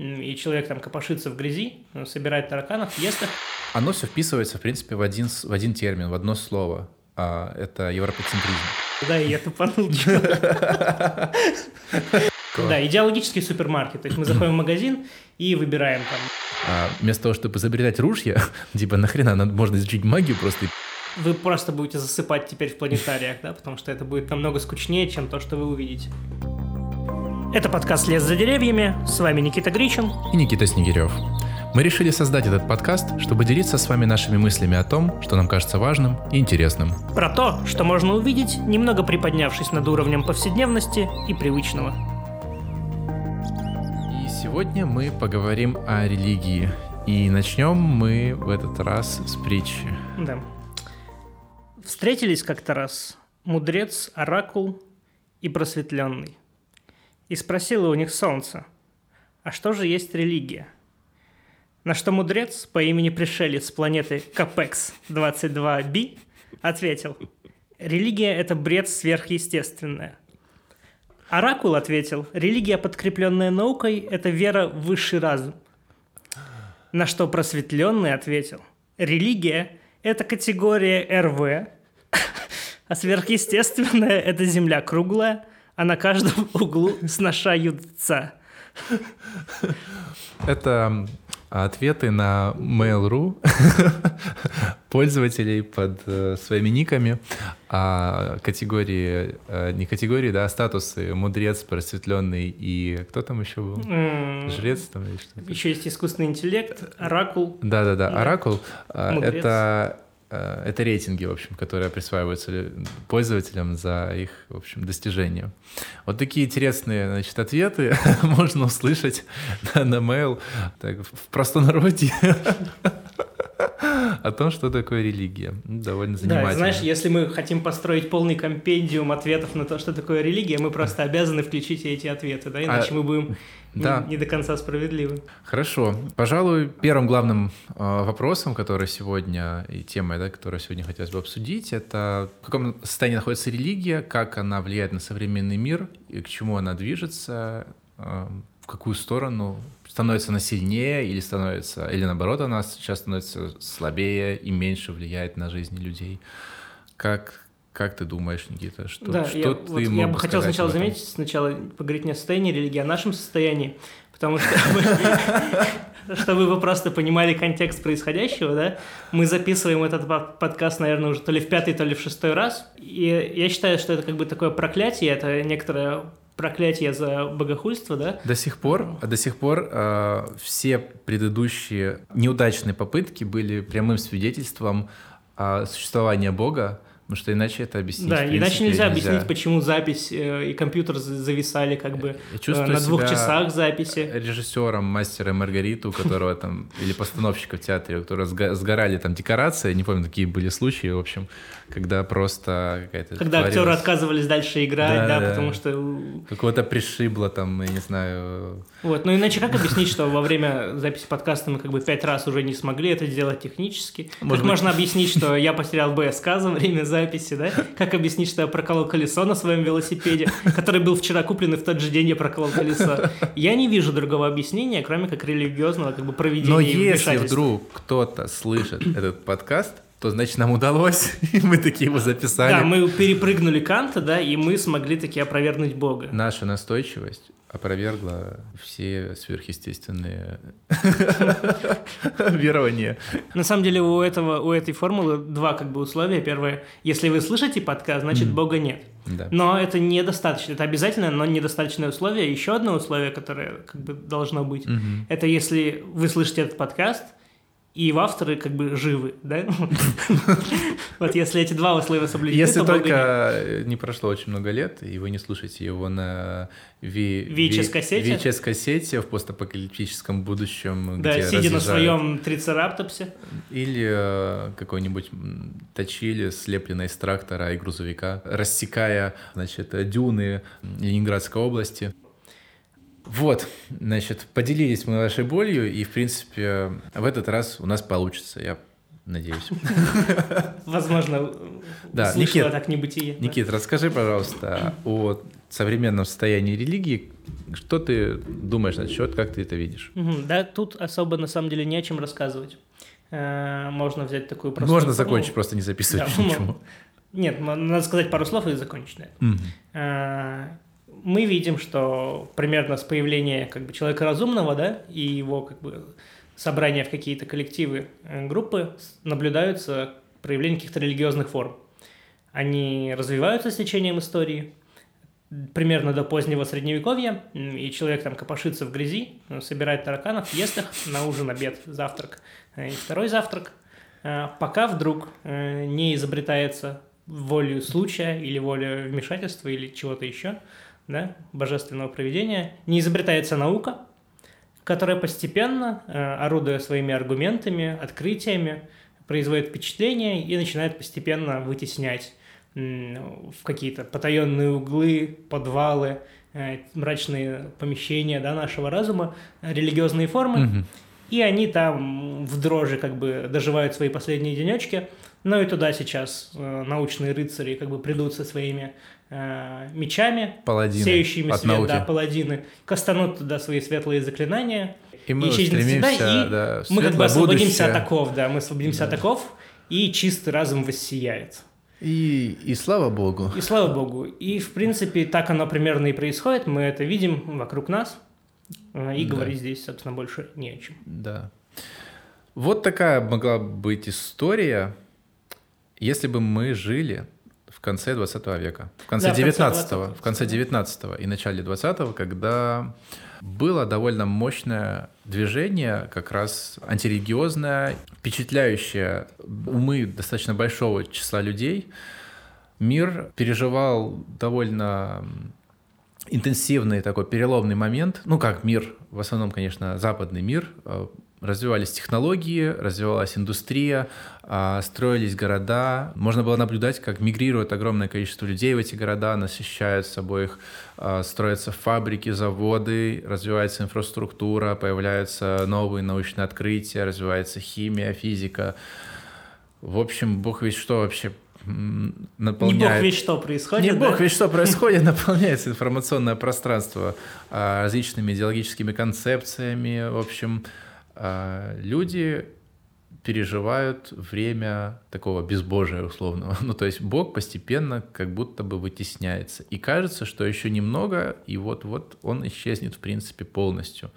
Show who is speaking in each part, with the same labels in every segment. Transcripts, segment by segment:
Speaker 1: и человек там копошится в грязи, собирает тараканов, ест их.
Speaker 2: Оно все вписывается, в принципе, в один, в один термин, в одно слово. А, это европоцентризм.
Speaker 1: Да, и я тупанул. Да, идеологический супермаркет. То есть мы заходим в магазин и выбираем там.
Speaker 2: А вместо того, чтобы изобретать ружья, типа нахрена можно изучить магию просто
Speaker 1: вы просто будете засыпать теперь в планетариях, да, потому что это будет намного скучнее, чем то, что вы увидите. Это подкаст «Лес за деревьями». С вами Никита Гричин.
Speaker 2: И Никита Снегирев. Мы решили создать этот подкаст, чтобы делиться с вами нашими мыслями о том, что нам кажется важным и интересным.
Speaker 1: Про то, что можно увидеть, немного приподнявшись над уровнем повседневности и привычного.
Speaker 2: И сегодня мы поговорим о религии. И начнем мы в этот раз с притчи.
Speaker 1: Да. Встретились как-то раз мудрец, оракул и просветленный. И спросила у них солнце, а что же есть религия? На что мудрец по имени пришелец планеты Капекс 22b ответил, религия – это бред сверхъестественное. Оракул ответил, религия, подкрепленная наукой, это вера в высший разум. На что просветленный ответил, религия – это категория РВ, а сверхъестественное – это земля круглая, а на каждом углу сношаются.
Speaker 2: Это ответы на Mail.ru пользователей под э, своими никами, а категории, э, не категории, да, а статусы мудрец, просветленный и кто там еще был? Жрец там или что-то?
Speaker 1: Еще есть искусственный интеллект, оракул.
Speaker 2: Да-да-да, оракул. А, это это рейтинги, в общем, которые присваиваются пользователям за их, в общем, достижения. Вот такие интересные, значит, ответы можно услышать на, на mail так, в простонародье о том, что такое религия. Довольно занимательно.
Speaker 1: Да, знаешь, если мы хотим построить полный компендиум ответов на то, что такое религия, мы просто обязаны включить эти ответы, да, иначе а... мы будем да. не, не до конца справедливы.
Speaker 2: Хорошо. Пожалуй, первым главным э, вопросом, который сегодня, и темой, да, которую сегодня хотелось бы обсудить, это в каком состоянии находится религия, как она влияет на современный мир, и к чему она движется, в какую сторону становится она сильнее или становится, или наоборот, она сейчас становится слабее и меньше влияет на жизни людей. Как, как ты думаешь, Никита, что,
Speaker 1: да,
Speaker 2: что
Speaker 1: я,
Speaker 2: ты
Speaker 1: вот Я бы хотел сначала заметить, сначала поговорить не о состоянии религии, а о нашем состоянии, потому что чтобы вы просто понимали контекст происходящего, да, мы записываем этот подкаст, наверное, уже то ли в пятый, то ли в шестой раз, и я считаю, что это как бы такое проклятие, это некоторое проклятие за богохульство, да?
Speaker 2: До сих пор, до сих пор э, все предыдущие неудачные попытки были прямым свидетельством э, существования Бога, Потому что иначе это объяснить.
Speaker 1: Да, принципе, иначе нельзя, нельзя объяснить, почему запись э, и компьютер зависали как бы э, на двух часах записи.
Speaker 2: Режиссером мастера Маргариту, у которого там, или постановщика в театре, у которого сгорали там декорации, не помню, какие были случаи, в общем, когда просто какая-то...
Speaker 1: Когда творилась... актеры отказывались дальше играть, да, да, потому что...
Speaker 2: Какого-то пришибло там, я не знаю...
Speaker 1: Вот, ну иначе как объяснить, что во время записи подкаста мы как бы пять раз уже не смогли это сделать технически? Может как быть... можно объяснить, что я потерял БСК за время записи, да? Как объяснить, что я проколол колесо на своем велосипеде, который был вчера куплен, и в тот же день я проколол колесо? Я не вижу другого объяснения, кроме как религиозного как бы проведения
Speaker 2: Но если вдруг кто-то слышит этот подкаст, то значит нам удалось, и мы такие его записали.
Speaker 1: Да, мы перепрыгнули Канта, да, и мы смогли таки опровергнуть Бога.
Speaker 2: Наша настойчивость опровергла все сверхъестественные верования.
Speaker 1: На самом деле у этого у этой формулы два как бы условия. Первое, если вы слышите подкаст, значит Бога нет. Да. Но это недостаточно. Это обязательное, но недостаточное условие. Еще одно условие, которое как бы должно быть, это если вы слышите этот подкаст, и в авторы как бы живы, да? Вот если эти два условия соблюдены,
Speaker 2: Если только не прошло очень много лет, и вы не слушаете его на
Speaker 1: VHS-кассете
Speaker 2: VHS-кассете в постапокалиптическом будущем,
Speaker 1: Да, сидя на своем трицераптопсе.
Speaker 2: Или э, какой-нибудь точили, слепленный из трактора и грузовика, рассекая, значит, дюны Ленинградской области. Вот, значит, поделились мы вашей болью, и, в принципе, в этот раз у нас получится. Я надеюсь.
Speaker 1: Возможно,
Speaker 2: Да, Никит,
Speaker 1: так небытие. да.
Speaker 2: Никит, расскажи, пожалуйста, о современном состоянии религии. Что ты думаешь насчет, как ты это видишь?
Speaker 1: Да, тут особо на самом деле не о чем рассказывать. Э, Можно взять такую простую
Speaker 2: Можно закончить, просто не записывать
Speaker 1: Да,
Speaker 2: ничего.
Speaker 1: Нет, надо сказать пару слов и закончить на этом. Мы видим, что примерно с появления как бы человека разумного, да, и его как бы собрания в какие-то коллективы, э, группы наблюдаются проявление каких-то религиозных форм. Они развиваются с течением истории, примерно до позднего средневековья, и человек там копошится в грязи, э, собирает тараканов, ест их на ужин, обед, завтрак э, и второй завтрак, пока вдруг не изобретается волю случая или воля вмешательства или чего-то еще, да, божественного проведения, не изобретается наука, которая постепенно, э, орудуя своими аргументами, открытиями, производит впечатление и начинает постепенно вытеснять в какие-то потаенные углы, подвалы, э, мрачные помещения да, нашего разума религиозные формы,
Speaker 2: Мгм.
Speaker 1: и они там в дрожи как бы доживают свои последние денечки. Ну и туда сейчас э, научные рыцари как бы придут со своими мечами,
Speaker 2: Паладины
Speaker 1: сеющими
Speaker 2: от
Speaker 1: свет,
Speaker 2: науки.
Speaker 1: да, паладины, кастанут туда свои светлые заклинания.
Speaker 2: И мы
Speaker 1: и
Speaker 2: стремимся
Speaker 1: всегда, и
Speaker 2: да,
Speaker 1: Мы как бы освободимся
Speaker 2: будущее.
Speaker 1: от оков, да, мы освободимся от оков, и чистый разум воссияет.
Speaker 2: И, и слава богу.
Speaker 1: И слава богу. И, в принципе, так оно примерно и происходит. Мы это видим вокруг нас. э, И
Speaker 2: Да.
Speaker 1: говорить здесь, собственно, больше не о чем.
Speaker 2: Да. Вот такая могла быть история, если бы мы жили в конце 20 века, в конце
Speaker 1: Да, в конце
Speaker 2: 19
Speaker 1: 20-го.
Speaker 2: в конце 19 и начале 20 когда было довольно мощное движение, как раз антирелигиозное, впечатляющее умы достаточно большого числа людей. Мир переживал довольно интенсивный такой переломный момент. Ну, как мир, в основном, конечно, западный мир. Развивались технологии, развивалась индустрия, а, строились города. Можно было наблюдать, как мигрирует огромное количество людей в эти города, насыщают собой их, а, строятся фабрики, заводы, развивается инфраструктура, появляются новые научные открытия, развивается химия, физика. В общем, бог ведь что вообще м,
Speaker 1: Не
Speaker 2: наполняет...
Speaker 1: бог ведь что происходит.
Speaker 2: Не
Speaker 1: да?
Speaker 2: бог, ведь что происходит, наполняется информационное пространство а, различными идеологическими концепциями. В общем, люди переживают время такого безбожия условного. Ну, то есть Бог постепенно как будто бы вытесняется. И кажется, что еще немного, и вот-вот он исчезнет, в принципе, полностью.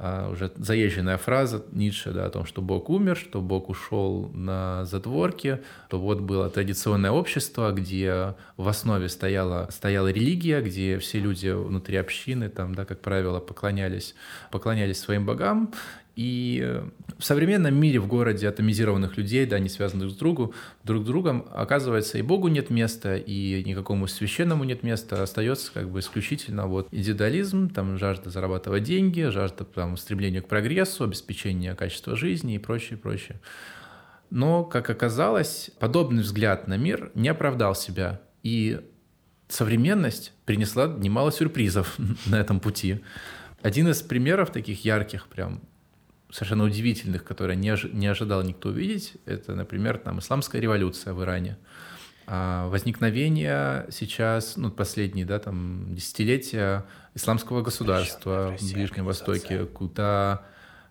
Speaker 2: А, уже заезженная фраза Ницше да, о том, что Бог умер, что Бог ушел на задворки, то вот было традиционное общество, где в основе стояла, стояла религия, где все люди внутри общины, там, да, как правило, поклонялись, поклонялись своим богам, и э, в современном мире, в городе атомизированных людей, да, не связанных с другу, друг с другом, оказывается, и Богу нет места, и никакому священному нет места, остается как бы исключительно вот индивидуализм, там жажда зарабатывать деньги, жажда там, стремления к прогрессу, обеспечения качества жизни и прочее, прочее. Но, как оказалось, подобный взгляд на мир не оправдал себя, и современность принесла немало сюрпризов на этом пути. Один из примеров таких ярких, прям совершенно удивительных, которые не, ожи- не ожидал никто увидеть, это, например, там, исламская революция в Иране. А возникновение сейчас, ну, последние, да, там, десятилетия исламского государства в Ближнем Востоке, куда,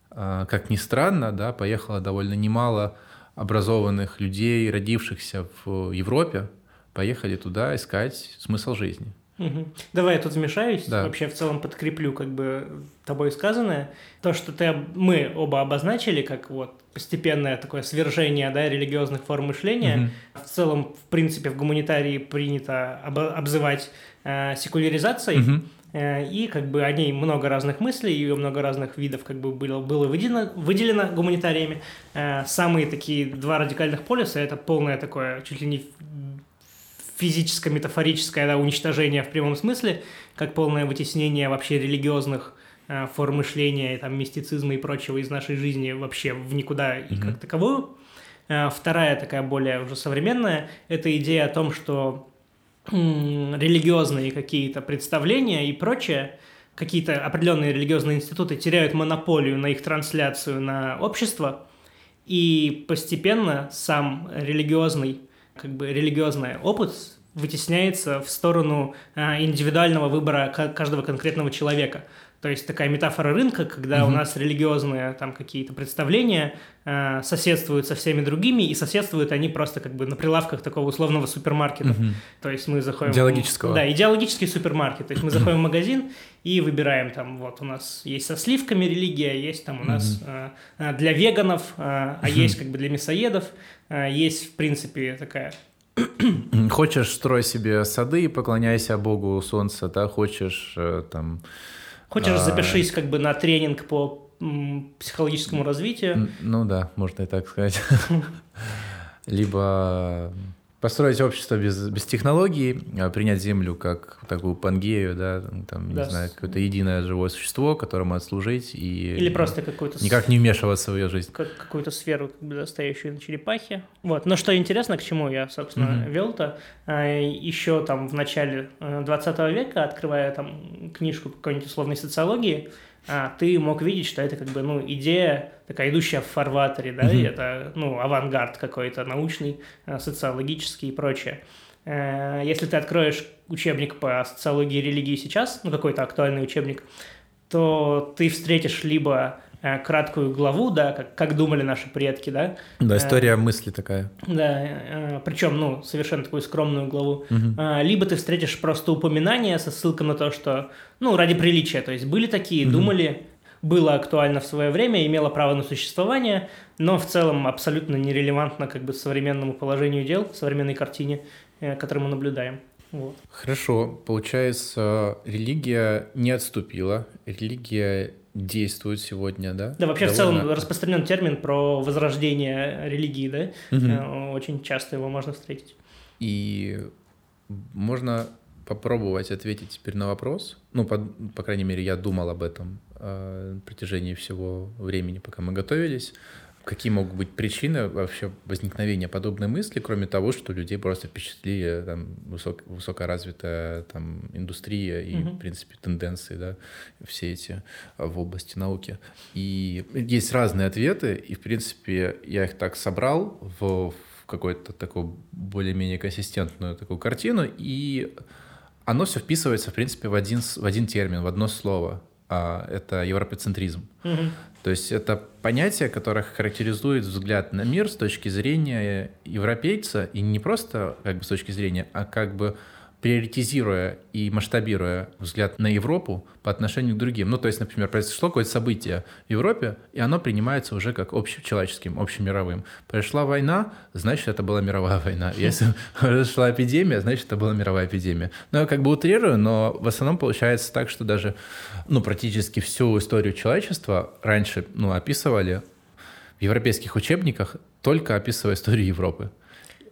Speaker 2: а, как ни странно, да, поехало довольно немало образованных людей, родившихся в Европе, поехали туда искать смысл жизни.
Speaker 1: Мгм. Давай я тут вмешаюсь,
Speaker 2: Да.
Speaker 1: вообще в целом подкреплю как бы тобой сказанное. То, что ты, об- мы оба обозначили, как вот постепенное такое свержение да, религиозных форм мышления.
Speaker 2: Мгм.
Speaker 1: В целом, в принципе, в гуманитарии принято обо- обзывать э, секуляризацией.
Speaker 2: Мгм.
Speaker 1: Э, И как бы о ней много разных мыслей, ее много разных видов как бы было, было выделено, выделено гуманитариями. Э, Самые такие два радикальных полюса – это полное такое чуть ли не физическое, метафорическое да, уничтожение в прямом смысле, как полное вытеснение вообще религиозных э, форм мышления, там, мистицизма и прочего из нашей жизни вообще в никуда и как таковую. Э, Вторая такая более уже современная – это идея о том, что м, религиозные какие-то представления и прочее, какие-то определенные религиозные институты теряют монополию на их трансляцию на общество, И постепенно сам религиозный, как бы религиозный опыт вытесняется в сторону а, индивидуального выбора каждого конкретного человека. То есть такая метафора рынка, когда угу. у нас религиозные там какие-то представления э, соседствуют со всеми другими, и соседствуют они просто как бы на прилавках такого условного супермаркета. Угу. То есть мы заходим...
Speaker 2: Идеологического.
Speaker 1: Да, идеологический супермаркет. То есть мы заходим в магазин и выбираем там, вот у нас есть со сливками религия, есть там у нас э, для веганов, э, а есть как бы для мясоедов, э, есть в принципе такая
Speaker 2: Хочешь, строй себе сады и поклоняйся Богу Солнца, да, хочешь э, там
Speaker 1: Хочешь, а... запишись как бы на тренинг по психологическому развитию.
Speaker 2: Ну да, можно и так сказать. Либо построить общество без, без технологий, а принять Землю как такую пангею, да, там, да. не знаю, какое-то единое живое существо, которому отслужить и...
Speaker 1: Или просто какой-то...
Speaker 2: Никак не вмешиваться в ее жизнь.
Speaker 1: Как, какую-то сферу, как бы, стоящую на черепахе. Вот. Но что интересно, к чему я, собственно, mm-hmm. вел-то, а, еще там в начале 20 э, века, открывая там книжку какой-нибудь условной социологии, а, ты мог видеть, что это как бы, ну, идея такая идущая в фарватере, да, mm-hmm. и это, ну, авангард какой-то научный, э, социологический и прочее. Э, если ты откроешь учебник по социологии и религии сейчас, ну, какой-то актуальный учебник, то ты встретишь либо Э, краткую главу, да, как, как думали наши предки, да.
Speaker 2: Да, история э, мысли такая.
Speaker 1: Да, э, причем, ну, совершенно такую скромную главу. Угу. Э, либо ты встретишь просто упоминание со ссылкой на то, что, ну, ради приличия, то есть были такие, угу. думали, было актуально в свое время, имело право на существование, но в целом абсолютно нерелевантно как бы современному положению дел, современной картине, э, которую мы наблюдаем. Вот.
Speaker 2: Хорошо, получается, религия не отступила, религия действует сегодня, да?
Speaker 1: Да, вообще Довольно... в целом распространен термин про возрождение религии, да? Угу. Очень часто его можно встретить.
Speaker 2: И можно попробовать ответить теперь на вопрос. Ну, по, по крайней мере, я думал об этом на протяжении всего времени, пока мы готовились какие могут быть причины вообще возникновения подобной мысли, кроме того, что людей просто впечатлили там, высок, высокоразвитая там, индустрия и, mm-hmm. в принципе, тенденции, да, все эти в области науки. И есть разные ответы, и, в принципе, я их так собрал в, в какую-то такую более-менее консистентную такую картину, и оно все вписывается, в принципе, в один, в один термин, в одно слово. А, это европецентризм. Угу. То есть это понятие, которое характеризует взгляд на мир с точки зрения европейца, и не просто как бы с точки зрения, а как бы приоритизируя и масштабируя взгляд на Европу по отношению к другим. Ну, то есть, например, произошло какое-то событие в Европе, и оно принимается уже как общечеловеческим, общемировым. Пришла война, значит, это была мировая война. Если произошла эпидемия, значит, это была мировая эпидемия. Ну, я как бы утрирую, но в основном получается так, что даже, ну, практически всю историю человечества раньше, ну, описывали в европейских учебниках, только описывая историю Европы.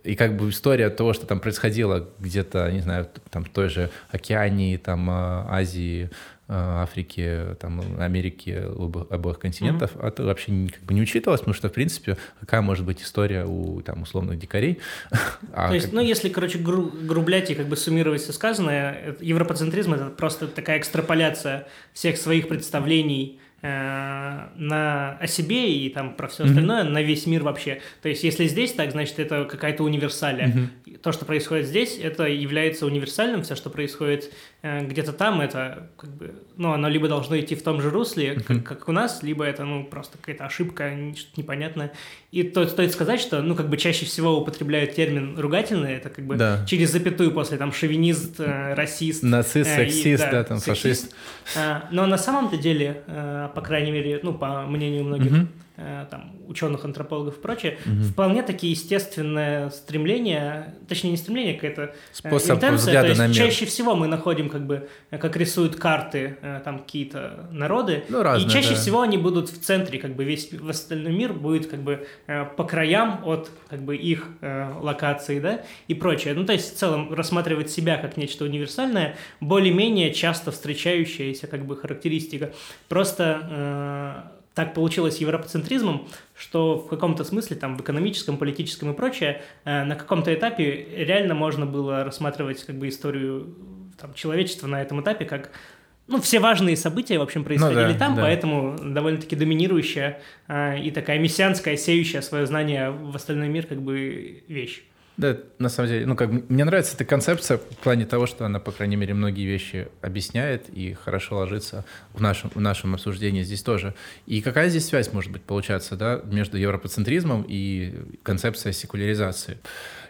Speaker 2: И как бы история того, что там происходило где-то, не знаю, там в той же Океании, там а, Азии, а, Африки, там, Америки, обоих, континентов, mm-hmm. это вообще как бы не учитывалось, потому что, в принципе, какая может быть история у, там, условных дикарей.
Speaker 1: а То есть, как... ну, если, короче, гру- грублять и как бы суммировать все сказанное, европоцентризм — это просто такая экстраполяция всех своих представлений Э, на, о себе и там про все остальное mm-hmm. на весь мир вообще. То есть, если здесь так, значит, это какая-то универсалия. Mm-hmm. То, что происходит здесь, это является универсальным. Все, что происходит э, где-то там, это как бы, ну, оно либо должно идти в том же русле, mm-hmm. как, как у нас, либо это, ну, просто какая-то ошибка, что-то непонятное. И то, стоит сказать, что, ну, как бы чаще всего употребляют термин ругательный, это как бы да. через запятую после там шовинист, э, расист.
Speaker 2: Нацист, э, сексист, и, да, да, там сексист. фашист.
Speaker 1: А, но на самом-то деле, э, по крайней мере, ну, по мнению многих угу. Э, там, ученых, антропологов и прочее, угу. вполне такие естественное стремление, точнее не стремление, а какая-то э, Способ интенция, то есть на мир. чаще всего мы находим как бы, э, как рисуют карты там какие-то народы, ну, разные, и чаще да. всего они будут в центре, как бы весь остальной мир будет как бы по краям от как бы их локации, да, и прочее. Ну, то есть в целом рассматривать себя как нечто универсальное, более-менее часто встречающаяся как бы характеристика. Просто так получилось европоцентризмом, что в каком-то смысле, там, в экономическом, политическом и прочее, э, на каком-то этапе реально можно было рассматривать как бы историю там, человечества на этом этапе как ну, все важные события, в общем, происходили
Speaker 2: Ну да,
Speaker 1: там,
Speaker 2: да.
Speaker 1: поэтому довольно-таки доминирующая а, и такая мессианская, сеющая свое знание в остальной мир, как бы, вещь.
Speaker 2: Да, на самом деле, ну как мне нравится эта концепция в плане того, что она, по крайней мере, многие вещи объясняет и хорошо ложится в нашем, в нашем обсуждении здесь тоже. И какая здесь связь может быть получаться, да, между европоцентризмом и концепцией секуляризации?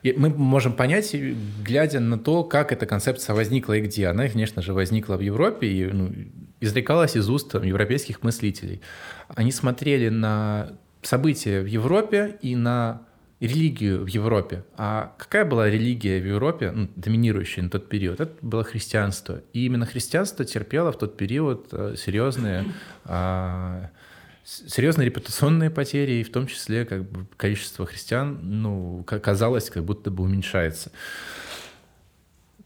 Speaker 2: И мы можем понять, глядя на то, как эта концепция возникла и где. Она, конечно же, возникла в Европе и ну, изрекалась из уст европейских мыслителей. Они смотрели на события в Европе и на религию в Европе. А какая была религия в Европе, ну, доминирующая на тот период? Это было христианство. И именно христианство терпело в тот период э, серьезные, а, серьезные репутационные потери, и в том числе как бы, количество христиан, ну, ка- казалось, как будто бы уменьшается.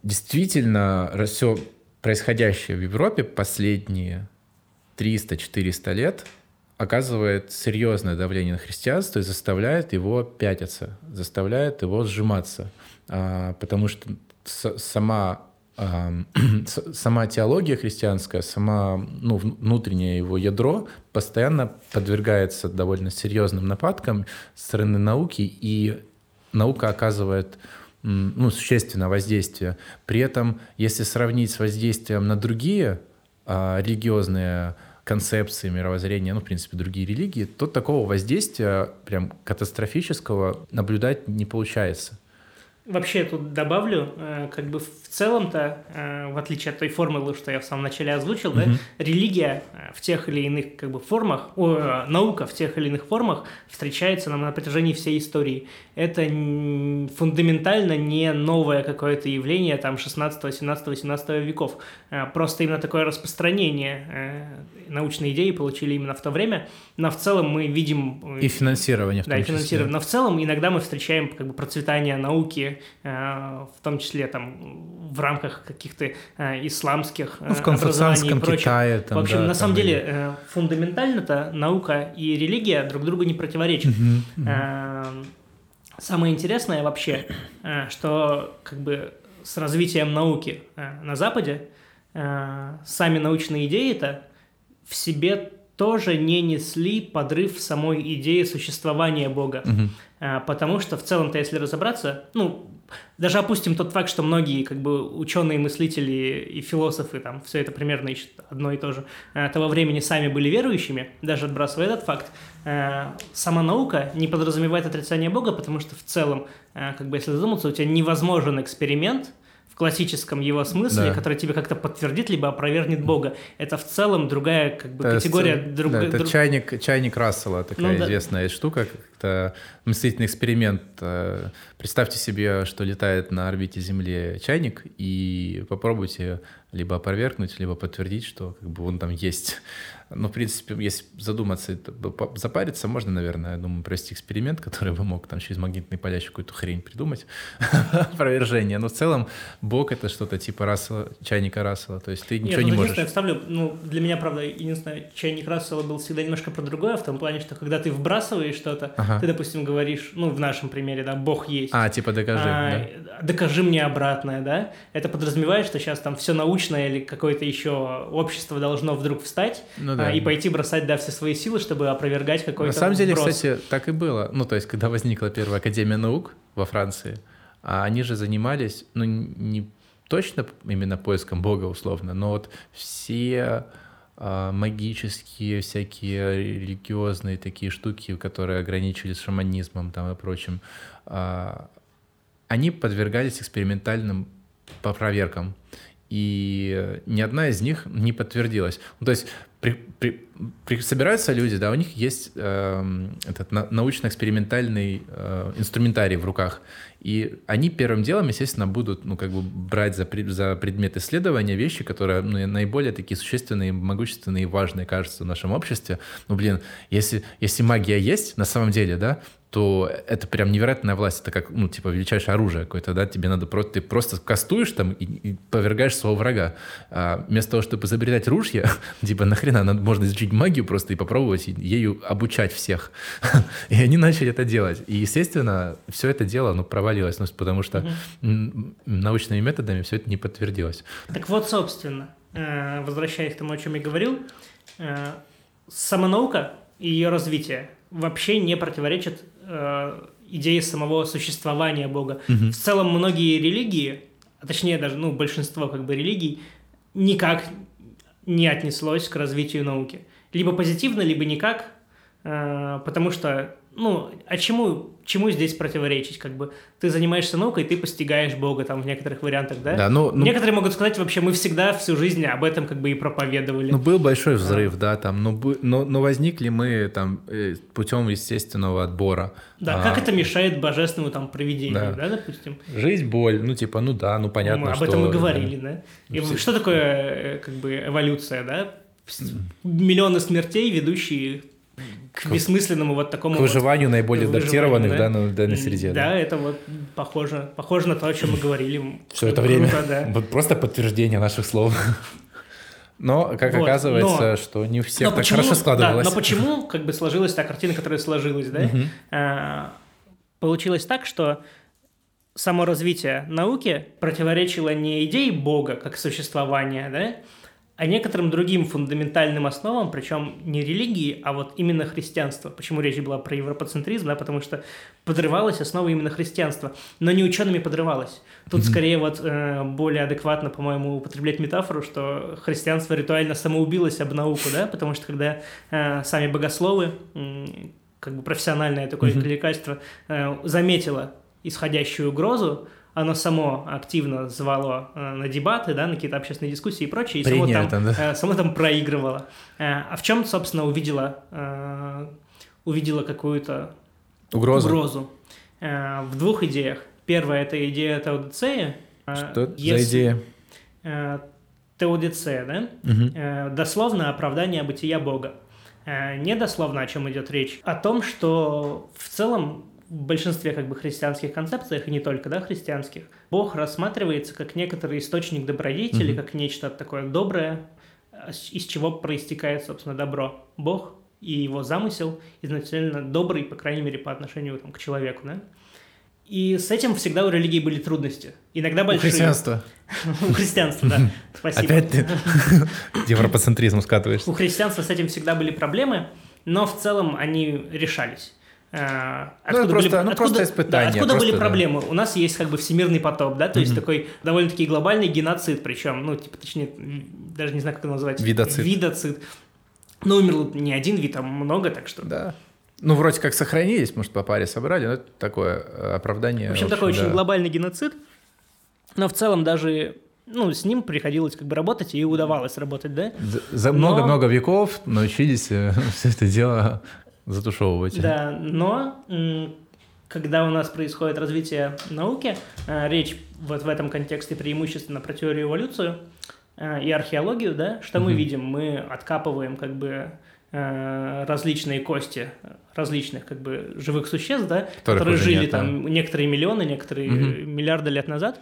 Speaker 2: Действительно, все происходящее в Европе последние 300-400 лет оказывает серьезное давление на христианство и заставляет его пятиться, заставляет его сжиматься, А, потому что сама ам, с- сама теология христианская, сама ну, вн- внутреннее его ядро постоянно подвергается довольно серьезным нападкам со стороны науки, и наука оказывает ну, существенное воздействие. При этом, если сравнить с воздействием на другие а, религиозные концепции мировоззрения, ну, в принципе, другие религии, то такого воздействия прям катастрофического наблюдать не получается.
Speaker 1: Вообще тут добавлю, э, как бы в целом-то, э, в отличие от той формулы, что я в самом начале озвучил, да, религия э, в тех или иных как бы формах, о, наука в тех или иных формах встречается нам на протяжении всей истории. Это фундаментально не новое какое-то явление там 16, 17, 18 веков. Просто именно такое распространение научной идеи получили именно в то время. Но в целом мы видим...
Speaker 2: И финансирование в
Speaker 1: да,
Speaker 2: том
Speaker 1: и
Speaker 2: числе.
Speaker 1: финансирование. Но в целом иногда мы встречаем как бы процветание науки, э, в том числе там в рамках каких-то э, исламских э,
Speaker 2: Ну, в
Speaker 1: и
Speaker 2: конфуцианском
Speaker 1: прочего.
Speaker 2: Китае. Там,
Speaker 1: в общем,
Speaker 2: да,
Speaker 1: на самом деле э, фундаментально-то наука и религия друг другу не противоречат.
Speaker 2: Мгм.
Speaker 1: Э, Самое интересное вообще, э, что как бы с развитием науки э, на Западе э, сами научные идеи-то в себе тоже не несли подрыв самой идеи существования Бога. А, Потому что в целом-то, если разобраться, ну, даже опустим тот факт, что многие как бы ученые, мыслители и философы там все это примерно ищут одно и то же, а, того времени сами были верующими, даже отбрасывая этот факт, а, сама наука не подразумевает отрицание Бога, потому что в целом, как бы если задуматься, у тебя невозможен эксперимент, классическом его смысле,
Speaker 2: Да.
Speaker 1: который тебе как-то подтвердит, либо опровергнет Бога. Это в целом другая как бы,
Speaker 2: Это
Speaker 1: категория.
Speaker 2: с-
Speaker 1: друг-
Speaker 2: да, это
Speaker 1: друг-
Speaker 2: чайник, чайник Рассела, такая
Speaker 1: Ну да.
Speaker 2: известная штука, как-то мыслительный эксперимент. Э, Представьте себе, что летает на орбите Земли чайник, и попробуйте либо опровергнуть, либо подтвердить, что как бы он там есть. Ну, в принципе, если задуматься, запариться, можно, наверное, я думаю, провести эксперимент, который бы мог там через магнитные еще какую-то хрень придумать, опровержение. Но в целом Бог — это что-то типа Рассела, чайника Рассела, то есть ты ничего
Speaker 1: Нет,
Speaker 2: не
Speaker 1: ну,
Speaker 2: можешь.
Speaker 1: единственное, вставлю, ну, для меня, правда, единственное, чайник Рассела был всегда немножко про другое, в том плане, что когда ты вбрасываешь что-то,
Speaker 2: Ага.
Speaker 1: ты, допустим, говоришь, ну, в нашем примере, да, Бог есть.
Speaker 2: А, типа докажи.
Speaker 1: А,
Speaker 2: да.
Speaker 1: Докажи мне обратное, да? Это подразумевает, что сейчас там все научное или какое-то еще общество должно вдруг встать
Speaker 2: Ну да.
Speaker 1: и пойти бросать, да, все свои силы, чтобы опровергать какой-то
Speaker 2: На самом деле,
Speaker 1: вброс.
Speaker 2: кстати, так и было. Ну, то есть, когда возникла первая Академия наук во Франции, а они же занимались, ну, не точно именно поиском Бога, условно, но вот все а, магические, всякие религиозные такие штуки, которые ограничивались шаманизмом там и прочим, а, они подвергались экспериментальным по проверкам. И ни одна из них не подтвердилась. Ну, то есть при, при- при- собираются люди, да, у них есть эм, этот на- научно-экспериментальный э, инструментарий в руках, и они первым делом, естественно, будут, ну, как бы брать за, за предмет исследования вещи, которые ну, наиболее такие существенные, могущественные и важные, кажется, в нашем обществе. Ну, блин, если, если магия есть на самом деле, да, то это прям невероятная власть. Это как, ну, типа, величайшее оружие какое-то, да, тебе надо просто, ты просто кастуешь там и, и повергаешь своего врага. А вместо того, чтобы изобретать ружья, типа, нахрена, надо, можно изучить магию просто и попробовать ею обучать всех. И они начали это делать. И, естественно, все это дело, ну, провалилось, ну, потому что м, научными методами все это не подтвердилось.
Speaker 1: Так вот, собственно, э, возвращаясь к тому, о чем я говорил, э, самонаука и ее развитие вообще не противоречат э, идее самого существования Бога.
Speaker 2: Мгм.
Speaker 1: В целом многие религии, а точнее даже ну, большинство как бы религий, никак не отнеслось к развитию науки. Либо позитивно, либо никак, э, потому что, ну, а чему, чему здесь противоречить? Как бы ты занимаешься наукой, ты постигаешь Бога там в некоторых вариантах, да?
Speaker 2: Да, ну, ну,
Speaker 1: Некоторые могут сказать, вообще, мы всегда всю жизнь об этом как бы и проповедовали.
Speaker 2: ну, был большой взрыв, да, там, но, бы- но, но возникли мы там э, путем естественного отбора.
Speaker 1: да,
Speaker 2: А,
Speaker 1: как это мешает божественному там проведению,
Speaker 2: Да.
Speaker 1: да, допустим?
Speaker 2: Жизнь, боль, ну, типа, ну да, ну, понятно,
Speaker 1: мы об
Speaker 2: что...
Speaker 1: этом и говорили, да? И
Speaker 2: Все-
Speaker 1: что такое э, как бы эволюция, да? Миллионы смертей, ведущие к бессмысленному вот такому
Speaker 2: К
Speaker 1: вот
Speaker 2: выживанию наиболее
Speaker 1: выживанию,
Speaker 2: адаптированных
Speaker 1: да.
Speaker 2: да, на данной среде.
Speaker 1: Да, это вот похоже, похоже на то, о чем мы говорили.
Speaker 2: Все это
Speaker 1: Круто,
Speaker 2: время.
Speaker 1: да.
Speaker 2: Вот просто подтверждение наших слов. Но, как
Speaker 1: Вот,
Speaker 2: оказывается,
Speaker 1: но-
Speaker 2: что не у всех
Speaker 1: Но
Speaker 2: так
Speaker 1: почему,
Speaker 2: хорошо
Speaker 1: да,
Speaker 2: складывалось.
Speaker 1: но почему как бы сложилась та картина, которая сложилась, да? А, Получилось так, что само развитие науки противоречило не идее Бога как существования, да, а некоторым другим фундаментальным основам, причем не религии, а вот именно христианства. Почему речь была про европоцентризм, да, потому что подрывалась основа именно христианства, но не учеными подрывалась. Тут скорее вот э, более адекватно, по-моему, употреблять метафору, что христианство ритуально самоубилось об науку, да, потому что когда э, сами богословы, м, как бы профессиональное такое
Speaker 2: Мгм.
Speaker 1: клерикальство, э, заметило исходящую угрозу, оно само активно звало э, на дебаты, да, на какие-то общественные дискуссии и прочее, и само там,
Speaker 2: да.
Speaker 1: э, само там проигрывало. Э, а в чем, собственно, увидела, увидела какую-то угрозу? Э, в двух идеях. Первая – это идея теодицеи. Э,
Speaker 2: Что это за
Speaker 1: если-
Speaker 2: идея?
Speaker 1: теодицея, да? Э, дословно оправдание бытия Бога. Э, Не дословно, о чем идет речь, о том, что в целом в большинстве как бы христианских концепциях, и не только, да, христианских, Бог рассматривается как некоторый источник добродетели,
Speaker 2: Мгм.
Speaker 1: как нечто такое доброе, из чего проистекает, собственно, добро. Бог и его замысел изначально добрый, по крайней мере, по отношению там, к человеку, да? И с этим всегда у религии были трудности. Иногда
Speaker 2: У
Speaker 1: большие.
Speaker 2: христианства.
Speaker 1: У христианства, да. Спасибо.
Speaker 2: Опять ты к европоцентризму скатываешься.
Speaker 1: У христианства с этим всегда были проблемы, но в целом они решались. Э,
Speaker 2: Ну, просто- ну, просто испытания,
Speaker 1: да, откуда
Speaker 2: просто,
Speaker 1: были
Speaker 2: да.
Speaker 1: проблемы? У нас есть как бы всемирный потоп, да, то есть
Speaker 2: Мгм.
Speaker 1: такой довольно-таки глобальный геноцид, причем, ну, типа, точнее, даже не знаю, как это назвать.
Speaker 2: Видоцид.
Speaker 1: Видоцид. Ну, умерло не один вид, а много, так что...
Speaker 2: Да. Ну, вроде как сохранились, может, по паре собрали, но это такое э, оправдание.
Speaker 1: В общем, такой очень
Speaker 2: да.
Speaker 1: глобальный геноцид, но в целом даже, ну, с ним приходилось как бы работать, и удавалось работать, да?
Speaker 2: За- За
Speaker 1: Но-
Speaker 2: много-много веков научились все это дело затушевывать.
Speaker 1: Да, но когда у нас происходит развитие науки, э, речь вот в этом контексте преимущественно про теорию эволюцию э, и археологию, да, что мы
Speaker 2: Мгм.
Speaker 1: видим? Мы откапываем как бы э, различные кости различных как бы живых существ, да,
Speaker 2: Которых
Speaker 1: которые жили
Speaker 2: нет, да.
Speaker 1: там некоторые миллионы, некоторые
Speaker 2: Мгм.
Speaker 1: миллиарды лет назад.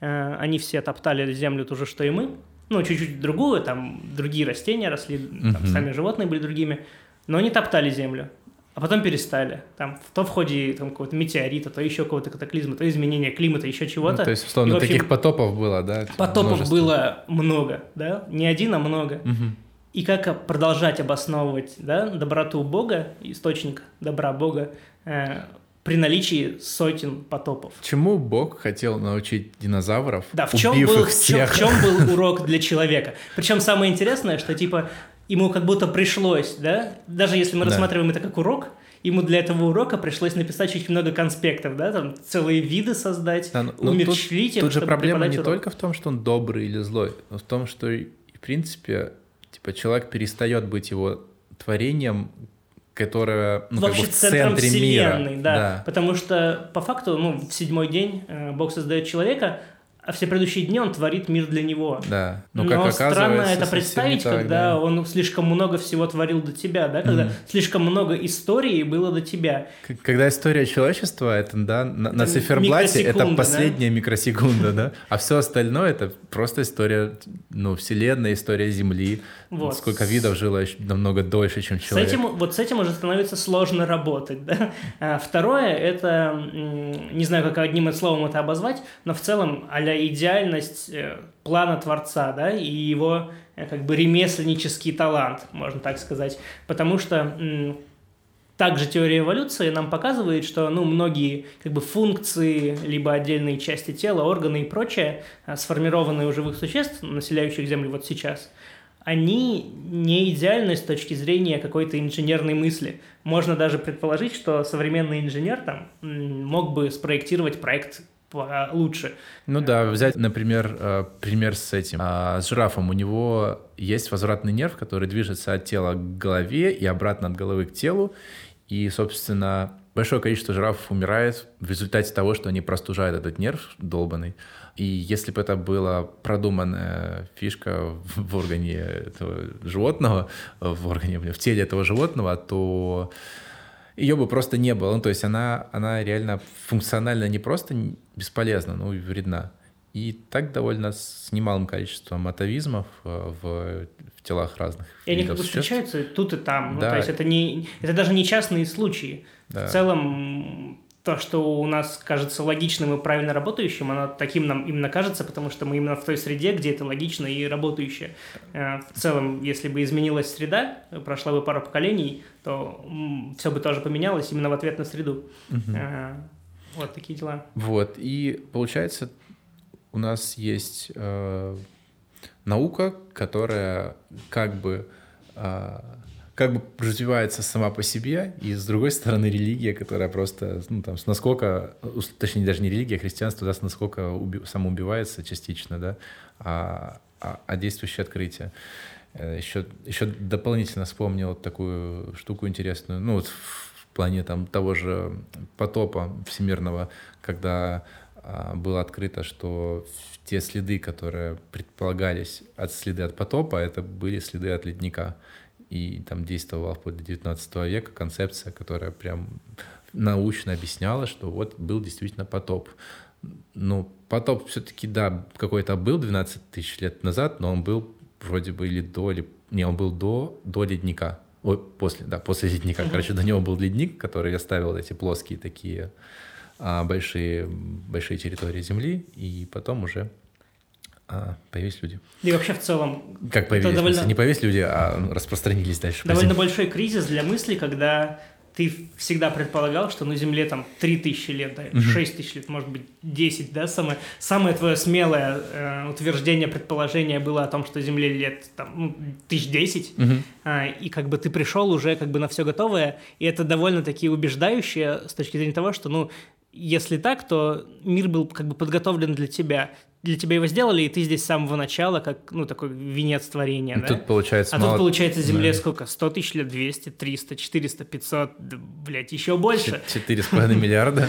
Speaker 1: Они все топтали землю ту же, что и мы. Ну, чуть-чуть другую, там другие растения росли, там
Speaker 2: Мгм.
Speaker 1: сами животные были другими. Но они топтали землю, а потом перестали. Там, то в ходе там, какого-то метеорита, то еще какого-то катаклизма, то изменения климата, еще
Speaker 2: Ну,
Speaker 1: чего-то.
Speaker 2: то есть, условно,
Speaker 1: И, общем,
Speaker 2: таких потопов было, да?
Speaker 1: Потопов
Speaker 2: множество.
Speaker 1: было много, да? Не один, а много.
Speaker 2: Мгм.
Speaker 1: И как продолжать обосновывать да, доброту Бога, источник добра Бога, э, при наличии сотен потопов.
Speaker 2: Чему Бог хотел научить динозавров,
Speaker 1: Да, в чем, был, в, чем, в чем был урок для человека? Причем самое интересное, что типа ему как будто пришлось, да, даже если мы
Speaker 2: Да.
Speaker 1: рассматриваем это как урок, ему для этого урока пришлось написать очень много конспектов, да, там целые виды создать,
Speaker 2: Да, ну, ну,
Speaker 1: умерщвить их,
Speaker 2: Тут же проблема не
Speaker 1: урок.
Speaker 2: только в том, что он добрый или злой, но в том, что, в принципе, типа, человек перестает быть его творением, которое ну, как
Speaker 1: Вообще
Speaker 2: бы в
Speaker 1: центром
Speaker 2: центре
Speaker 1: вселенной,
Speaker 2: мира.
Speaker 1: да. Потому что по факту, ну, в седьмой день э, Бог создает человека, а все предыдущие дни он творит мир для него.
Speaker 2: Да. Но,
Speaker 1: Но,
Speaker 2: как оказывается,
Speaker 1: странно это представить,
Speaker 2: так,
Speaker 1: когда
Speaker 2: да.
Speaker 1: он слишком много всего творил до тебя, да, когда
Speaker 2: Мгм.
Speaker 1: слишком много истории было до тебя.
Speaker 2: Когда история человечества, это, да, на, на
Speaker 1: Это
Speaker 2: циферблате это последняя микросекунда, да, а все остальное это просто история, ну, вселенной, история Земли,
Speaker 1: Вот.
Speaker 2: сколько видов жило еще намного дольше, чем
Speaker 1: С
Speaker 2: человек.
Speaker 1: этим, вот с этим уже становится сложно работать. Да? А второе, это, не знаю, как одним словом это обозвать, но в целом а идеальность э, плана Творца, да, и его э, как бы ремесленнический талант, можно так сказать. Потому что также теория эволюции нам показывает, что ну, многие как бы, функции, либо отдельные части тела, органы и прочее, э, сформированные у живых существ, населяющих Землю вот сейчас, они не идеальны с точки зрения какой-то инженерной мысли. Можно даже предположить, что современный инженер там мог бы спроектировать проект лучше.
Speaker 2: Ну да, взять, например, э, пример с этим. А, с жирафом у него есть возвратный нерв, который движется от тела к голове и обратно от головы к телу. И, собственно, большое количество жирафов умирает в результате того, что они простужают этот нерв долбанный. И если бы это была продуманная фишка в органе этого животного, в органе, в теле этого животного, то ее бы просто не было. Ну, то есть она, она реально функционально не просто бесполезна, но и вредна. И так довольно с немалым количеством атовизмов э, в, в телах разных.
Speaker 1: И они как бы встречаются тут и там. Да. Ну, то есть это, не, это даже не частные случаи. Да. В целом то, что у нас кажется логичным и правильно работающим, оно таким нам именно кажется, потому что мы именно в той среде, где это логично и работающее. Э, в целом, если бы изменилась среда, прошла бы пара поколений, то все бы тоже поменялось именно в ответ на среду. Угу. Вот такие дела.
Speaker 2: Вот, и получается, у нас есть э, наука, которая как бы э, как бы развивается сама по себе, и с другой стороны религия, которая просто, ну, там, насколько, точнее, даже не религия, а христианство, да, насколько уби, самоубивается частично, да, а, а, а действующее открытие. Еще, э, еще дополнительно вспомнил такую штуку интересную, ну, вот в плане там того же потопа всемирного, когда а, было открыто, что те следы, которые предполагались от следы от потопа, это были следы от ледника и там действовала вплоть до 19 века концепция, которая прям научно объясняла, что вот был действительно потоп. Ну, потоп все-таки, да, какой-то был 12 тысяч лет назад, но он был вроде бы или до, или... Не, он был до, до ледника. Ой, после, да, после ледника. Mm-hmm. Короче, до него был ледник, который оставил эти плоские такие а, большие, большие территории Земли, и потом уже а, появились люди.
Speaker 1: И вообще в целом...
Speaker 2: Как появились? Довольно... Не появились люди, а распространились дальше.
Speaker 1: Довольно большой кризис для мысли, когда ты всегда предполагал, что на Земле там 3000 лет, да, 6 тысяч лет, может быть, 10, да, самое, самое твое смелое э, утверждение, предположение было о том, что Земле лет там, ну, тысяч десять, угу. э, и как бы ты пришел уже как бы на все готовое, и это довольно-таки убеждающее с точки зрения того, что, ну, если так, то мир был как бы подготовлен для тебя для тебя его сделали, и ты здесь с самого начала, как, ну, такой венец творения, да?
Speaker 2: Тут получается
Speaker 1: А мало... тут получается Земле да. сколько? 100 тысяч лет, 200, 300, 400, 500, да, блядь, еще больше.
Speaker 2: 4,5 миллиарда.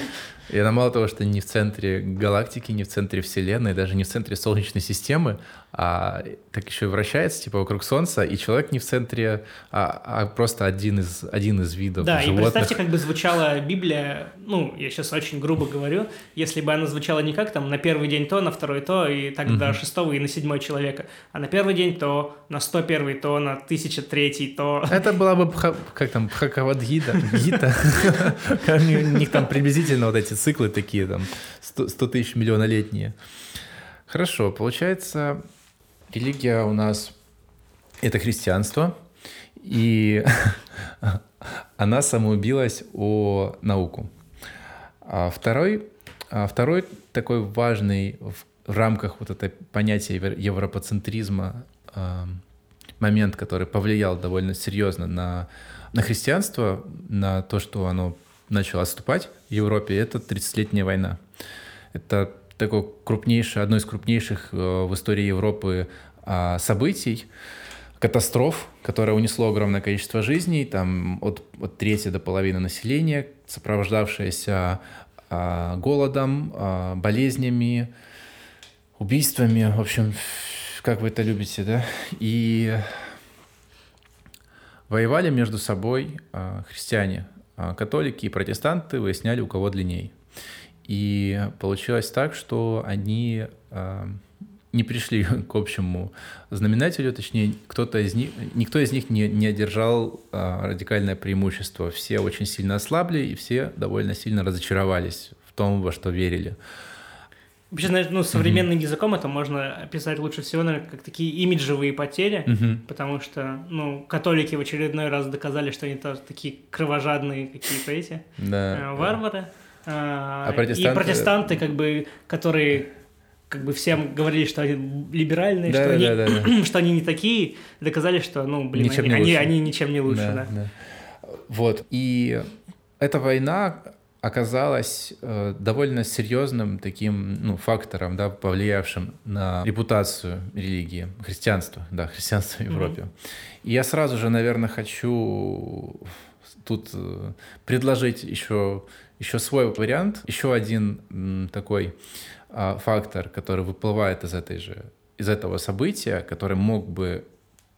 Speaker 2: И она мало того, что не в центре галактики, не в центре Вселенной, даже не в центре Солнечной системы, а так еще и вращается, типа, вокруг Солнца, и человек не в центре, а, а просто один из, один из видов
Speaker 1: Да,
Speaker 2: животных.
Speaker 1: и представьте, как бы звучала Библия, ну, я сейчас очень грубо говорю, если бы она звучала не как там на первый день то, на второй то, и так угу. до шестого и на седьмой человека, а на первый день то, на сто первый то, на тысяча третий то.
Speaker 2: Это была бы, как там, Бхакавадгита, Гита, у них там приблизительно вот эти циклы такие, там, 100 тысяч миллионолетние. Хорошо, получается, религия у нас — это христианство, и она самоубилась о науку. А второй, а второй такой важный в, в рамках вот этой понятия европоцентризма э, момент, который повлиял довольно серьезно на, на христианство, на то, что оно начало отступать в Европе, это 30-летняя война. Это такое крупнейшее, одно из крупнейших э, в истории Европы а, событий, катастроф, которое унесло огромное количество жизней, там от, от трети до половины населения, сопровождавшееся а, голодом, а, болезнями, убийствами, в общем, как вы это любите, да? И воевали между собой христиане, католики и протестанты выясняли, у кого длинней. И получилось так, что они не пришли к общему знаменателю, точнее, кто-то из них, никто из них не, не одержал а, радикальное преимущество. Все очень сильно ослабли, и все довольно сильно разочаровались в том, во что верили.
Speaker 1: Вообще, знаешь, ну, современным mm-hmm. языком это можно описать лучше всего, наверное, как такие имиджевые потери, mm-hmm. потому что, ну, католики в очередной раз доказали, что они тоже такие кровожадные какие-то эти да, э, варвары. А, а протестанты... И протестанты, как бы, которые как бы всем говорили, что они либеральные, да, что, да, они, да, да. что они не такие, доказали, что, ну, блин, ничем они, они, они ничем не лучше, да, да.
Speaker 2: да. Вот, и эта война оказалась э, довольно серьезным таким ну, фактором, да, повлиявшим на репутацию религии, христианства, да, христианства в Европе. Mm-hmm. И я сразу же, наверное, хочу тут э, предложить еще, еще свой вариант, еще один м, такой э, фактор, который выплывает из этой же из этого события, который мог бы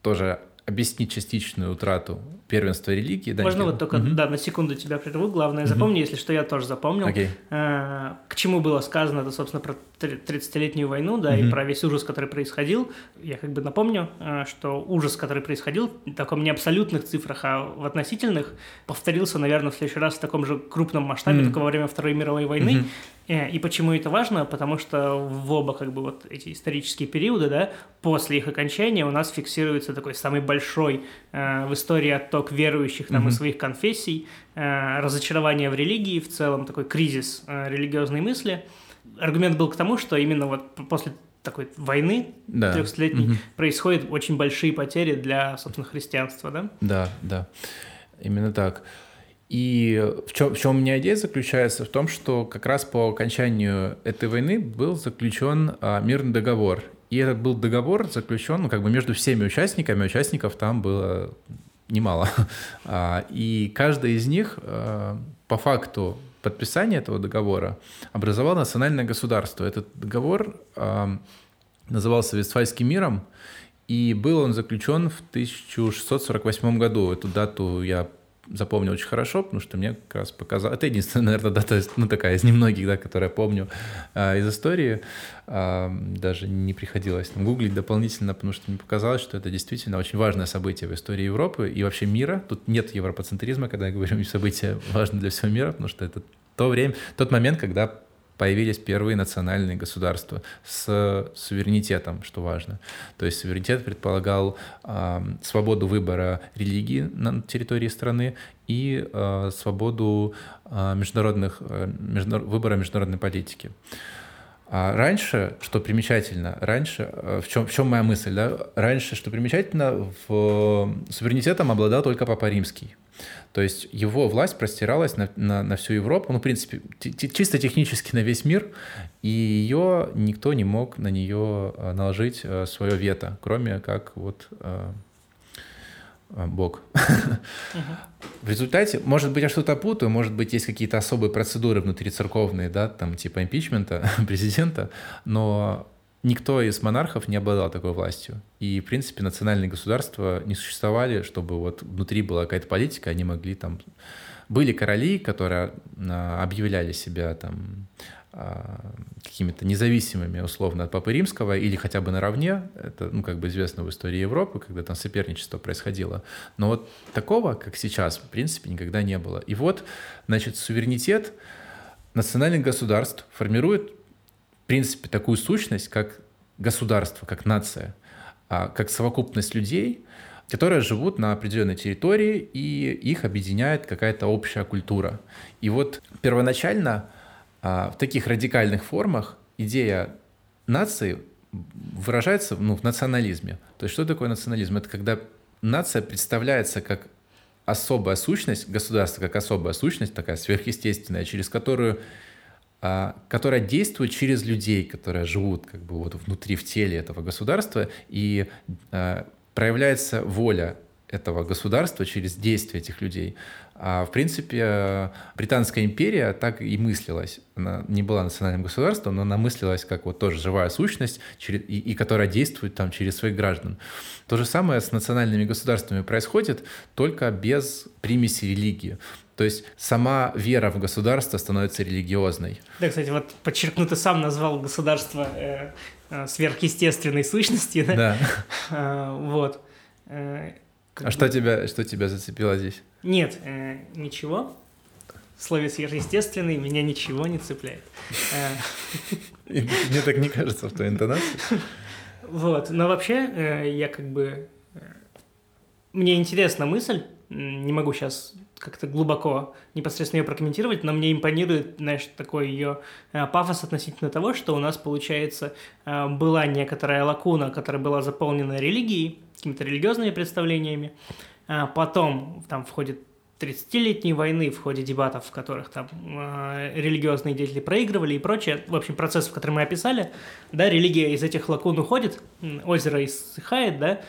Speaker 2: тоже объяснить частичную утрату первенства религии.
Speaker 1: Да, Можно вот только, угу. да, на секунду тебя прерву. Главное, угу. запомни, если что, я тоже запомнил. Okay. А, к чему было сказано, это, собственно, про 30-летнюю войну, да, угу. и про весь ужас, который происходил. Я как бы напомню, а, что ужас, который происходил, в таком не абсолютных цифрах, а в относительных, повторился, наверное, в следующий раз в таком же крупном масштабе, угу. только во время Второй мировой войны. Угу. Э, и почему это важно? Потому что в оба как бы вот эти исторические периоды, да, после их окончания у нас фиксируется такой самый большой э, в истории отток верующих там mm-hmm. и своих конфессий, э, разочарование в религии, в целом такой кризис э, религиозной мысли. Аргумент был к тому, что именно вот после такой войны да. трехсотлетней mm-hmm. происходят очень большие потери для, собственно, христианства, да?
Speaker 2: Да, да, именно так. И в чем, в чем у меня идея заключается? В том, что как раз по окончанию этой войны был заключен а, мирный договор. И этот был договор заключен ну, как бы между всеми участниками, участников там было немало. А, и каждый из них а, по факту подписания этого договора образовал национальное государство. Этот договор а, назывался Вестфальским миром, и был он заключен в 1648 году. Эту дату я запомнил очень хорошо, потому что мне как раз показал... Это единственная, наверное, дата, ну, такая из немногих, да, которую я помню а, из истории. А, даже не приходилось там гуглить дополнительно, потому что мне показалось, что это действительно очень важное событие в истории Европы и вообще мира. Тут нет европоцентризма, когда я говорю, событие важно для всего мира, потому что это то время, тот момент, когда появились первые национальные государства с суверенитетом, что важно. То есть суверенитет предполагал э, свободу выбора религии на территории страны и э, свободу э, международных, э, международ, выбора международной политики. А раньше, что примечательно, раньше, э, в чем, в чем моя мысль, да? Раньше, что примечательно, в суверенитетом обладал только Папа Римский. То есть его власть простиралась на, на, на всю Европу, ну, в принципе, чисто технически на весь мир, и ее никто не мог на нее э, наложить э, свое вето, кроме как вот э, Бог. В результате, может быть, я что-то путаю, может быть, есть какие-то особые процедуры внутри церковные, да, там типа импичмента президента, но никто из монархов не обладал такой властью. И, в принципе, национальные государства не существовали, чтобы вот внутри была какая-то политика, они могли там... Были короли, которые а, объявляли себя там а, какими-то независимыми условно от Папы Римского или хотя бы наравне. Это, ну, как бы известно в истории Европы, когда там соперничество происходило. Но вот такого, как сейчас, в принципе, никогда не было. И вот, значит, суверенитет национальных государств формирует принципе, такую сущность, как государство, как нация, а, как совокупность людей, которые живут на определенной территории, и их объединяет какая-то общая культура. И вот первоначально а, в таких радикальных формах идея нации выражается ну, в национализме. То есть что такое национализм? Это когда нация представляется как особая сущность, государство как особая сущность, такая сверхъестественная, через которую которая действует через людей, которые живут как бы вот внутри, в теле этого государства, и а, проявляется воля этого государства через действия этих людей. А в принципе, Британская империя так и мыслилась. Она не была национальным государством, но она мыслилась как вот тоже живая сущность, через, и, и которая действует там через своих граждан. То же самое с национальными государствами происходит, только без примеси религии. То есть сама вера в государство становится религиозной.
Speaker 1: Да, кстати, вот подчеркну, ты сам назвал государство э, э, сверхъестественной сущностью. Да.
Speaker 2: да.
Speaker 1: А, вот.
Speaker 2: Э, а что тебя, что тебя зацепило здесь?
Speaker 1: Нет, э, ничего. в слове сверхъестественный меня ничего не цепляет.
Speaker 2: Мне так не кажется в твоей интонации.
Speaker 1: Вот, но вообще я как бы... Мне интересна мысль, не могу сейчас как-то глубоко непосредственно ее прокомментировать, но мне импонирует, знаешь, такой ее э, пафос относительно того, что у нас, получается, э, была некоторая лакуна, которая была заполнена религией, какими-то религиозными представлениями, а потом там входит 30-летней войны в ходе дебатов, в которых там э, религиозные деятели проигрывали и прочее, в общем, процесс, в который мы описали, да, религия из этих лакун уходит, озеро иссыхает, да,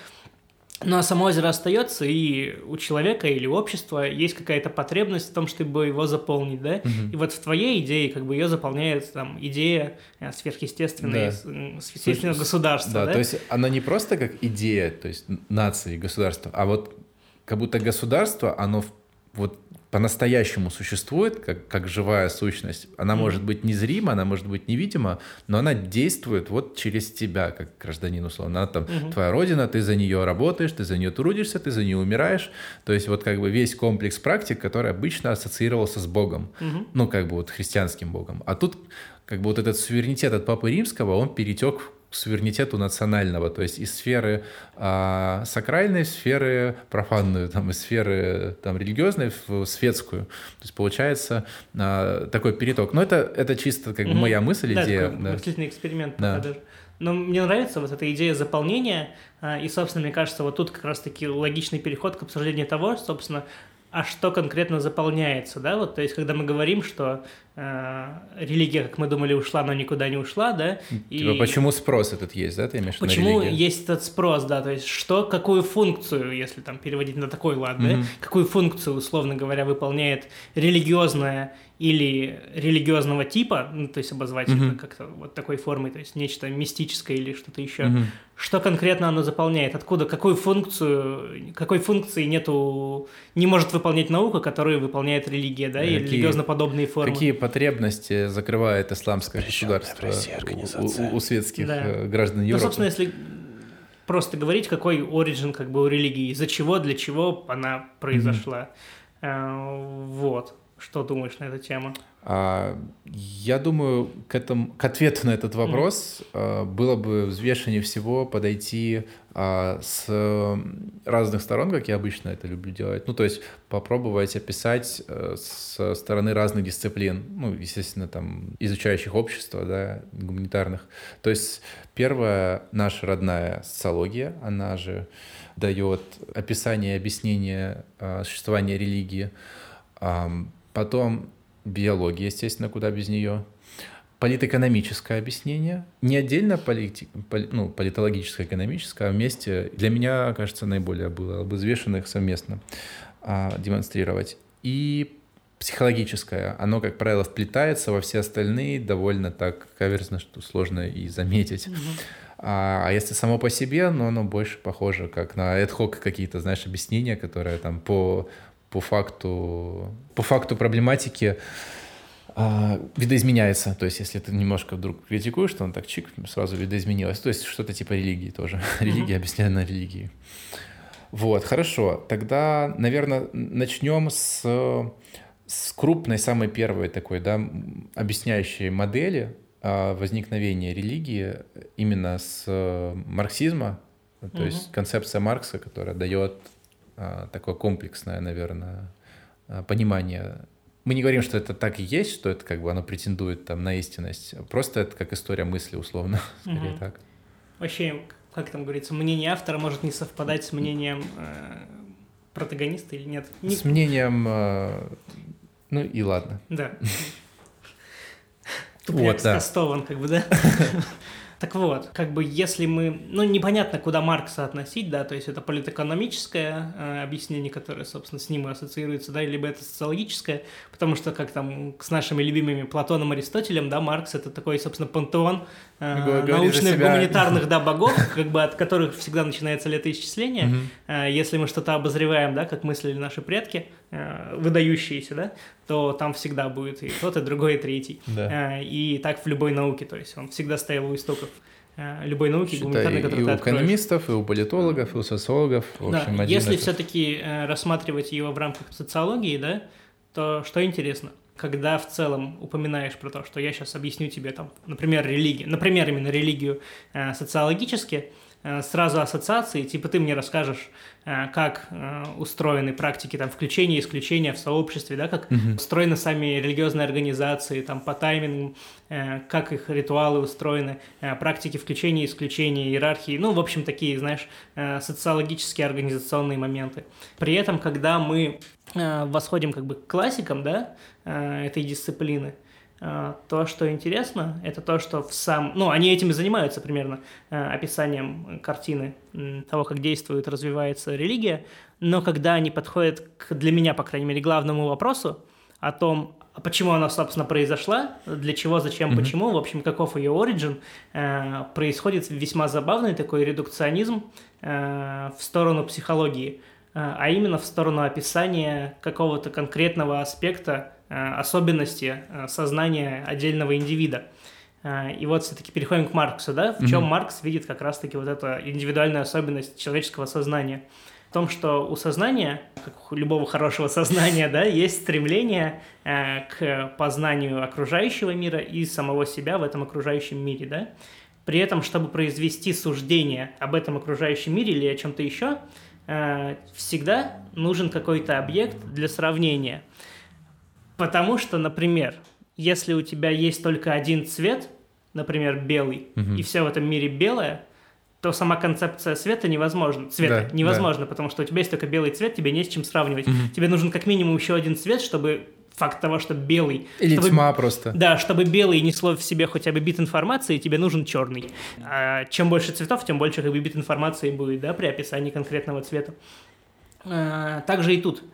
Speaker 1: но само озеро остается, и у человека или у общества есть какая-то потребность в том, чтобы его заполнить, да? Угу. И вот в твоей идее как бы ее заполняет там идея э, сверхъестественной, да. сверхъестественного государства, да,
Speaker 2: да? то есть она не просто как идея, то есть нации, государства, а вот как будто государство, оно вот по-настоящему существует, как, как живая сущность. Она mm. может быть незрима, она может быть невидима, но она действует вот через тебя, как гражданин, условно. Она там mm-hmm. твоя родина, ты за нее работаешь, ты за нее трудишься, ты за нее умираешь. То есть вот как бы весь комплекс практик, который обычно ассоциировался с Богом. Mm-hmm. Ну, как бы вот христианским Богом. А тут как бы вот этот суверенитет от Папы Римского, он перетек суверенитету национального, то есть из сферы а, сакральной сферы профанную, там, из сферы там, религиозной в светскую. То есть получается а, такой переток. Но это, это чисто как бы mm-hmm. моя мысль,
Speaker 1: да,
Speaker 2: идея.
Speaker 1: Такой да, мыслительный эксперимент. Да. Даже. Но мне нравится вот эта идея заполнения, а, и, собственно, мне кажется, вот тут как раз-таки логичный переход к обсуждению того, собственно, а что конкретно заполняется, да, вот, то есть, когда мы говорим, что э, религия, как мы думали, ушла, но никуда не ушла, да,
Speaker 2: типа, и... почему спрос этот есть, да, ты имеешь в
Speaker 1: виду Почему есть этот спрос, да, то есть, что, какую функцию, если там переводить на такой лад, mm-hmm. да, какую функцию, условно говоря, выполняет религиозная или религиозного типа, ну, то есть обозвать mm-hmm. это как-то вот такой формой, то есть нечто мистическое или что-то еще. Mm-hmm. Что конкретно оно заполняет? Откуда? Какую функцию? Какой функции нету? Не может выполнять наука, которую выполняет религия, да, какие, и религиозно-подобные формы.
Speaker 2: Какие потребности закрывает исламское государство у, у светских да. Э, граждан Европы? Ну,
Speaker 1: собственно, если просто говорить, какой оригин как бы у религии, из-за чего, для чего она произошла. Mm-hmm. Вот. Что думаешь на эту тему?
Speaker 2: А, я думаю, к, этому, к ответу на этот вопрос mm-hmm. было бы взвешеннее всего подойти а, с разных сторон, как я обычно это люблю делать. Ну, то есть попробовать описать э, с стороны разных дисциплин, ну, естественно, там, изучающих общество, да, гуманитарных. То есть первая наша родная социология, она же дает описание и объяснение существования религии Потом биология, естественно, куда без нее. Политэкономическое объяснение. Не отдельно полити, поли, ну, политологическое, экономическое, а вместе. Для меня, кажется, наиболее было бы взвешенно их совместно а, демонстрировать. И психологическое. Оно, как правило, вплетается во все остальные довольно так каверзно, что сложно и заметить. Угу. А, а если само по себе, ну, оно больше похоже как на ad какие-то, знаешь, объяснения, которые там по по факту, по факту проблематики а, видоизменяется. То есть, если ты немножко вдруг критикуешь, то он так чик, сразу видоизменилось. То есть, что-то типа религии тоже. Религия объясняет на религии. Вот, хорошо. Тогда, наверное, начнем с, с крупной, самой первой такой, да, объясняющей модели а, возникновения религии именно с марксизма, то угу. есть концепция Маркса, которая дает такое комплексное, наверное, а, понимание. Мы не говорим, что это так и есть, что это как бы оно претендует там на истинность. Просто это как история мысли, условно, скорее угу. так.
Speaker 1: Вообще, как там говорится, мнение автора может не совпадать с мнением э, протагониста или нет? Не...
Speaker 2: С мнением... Э, ну и ладно.
Speaker 1: Да. Вот, да. как бы, да? Так вот, как бы если мы, ну непонятно, куда Маркса относить, да, то есть это политэкономическое э, объяснение, которое, собственно, с ним и ассоциируется, да, либо это социологическое, потому что как там с нашими любимыми Платоном Аристотелем, да, Маркс это такой, собственно, пантеон э, научных гуманитарных, да, богов, как бы от которых всегда начинается летоисчисление, э, если мы что-то обозреваем, да, как мыслили наши предки, э, выдающиеся, да, то там всегда будет и тот, и другой, и третий. Да. И так в любой науке, то есть он всегда стоял у истоков любой науки
Speaker 2: Считай, гуманитарной, которую и у экономистов, и у политологов, и у социологов.
Speaker 1: В общем, да, если все-таки рассматривать его в рамках социологии, да, то что интересно? Когда в целом упоминаешь про то, что я сейчас объясню тебе, там, например, религию, например, именно религию э, социологически, Э, сразу ассоциации, типа ты мне расскажешь, э, как э, устроены практики там включения и исключения в сообществе, да, как угу. устроены сами религиозные организации, там по таймингу, как их ритуалы устроены, практики включения и исключения, иерархии, ну, в общем, такие, знаешь, социологические организационные моменты. При этом, когда мы восходим как бы к классикам, да, этой дисциплины, а, то, что интересно, это то, что в сам... Ну, они этим и занимаются примерно, а, описанием картины того, как действует, развивается религия, но когда они подходят к, для меня, по крайней мере, главному вопросу о том, почему она, собственно, произошла, для чего, зачем, mm-hmm. почему, в общем, каков ее оригин, э, происходит весьма забавный такой редукционизм э, в сторону психологии, э, а именно в сторону описания какого-то конкретного аспекта Э, особенности э, сознания отдельного индивида. Э, и вот все-таки переходим к Марксу, да, в чем mm-hmm. Маркс видит как раз-таки вот эту индивидуальную особенность человеческого сознания. В том, что у сознания, как у любого хорошего сознания, да, есть стремление к познанию окружающего мира и самого себя в этом окружающем мире, да. При этом, чтобы произвести суждение об этом окружающем мире или о чем-то еще, всегда нужен какой-то объект для сравнения – Потому что, например, если у тебя есть только один цвет, например, белый, угу. и все в этом мире белое, то сама концепция света невозможна. Цвета да, невозможно, да. потому что у тебя есть только белый цвет, тебе не с чем сравнивать. Угу. Тебе нужен как минимум еще один цвет, чтобы факт того, что белый...
Speaker 2: Или
Speaker 1: чтобы,
Speaker 2: тьма просто.
Speaker 1: Да, чтобы белый несло в себе хотя бы бит информации, тебе нужен черный. А чем больше цветов, тем больше как бы бит информации будет, да, при описании конкретного цвета. А, также и тут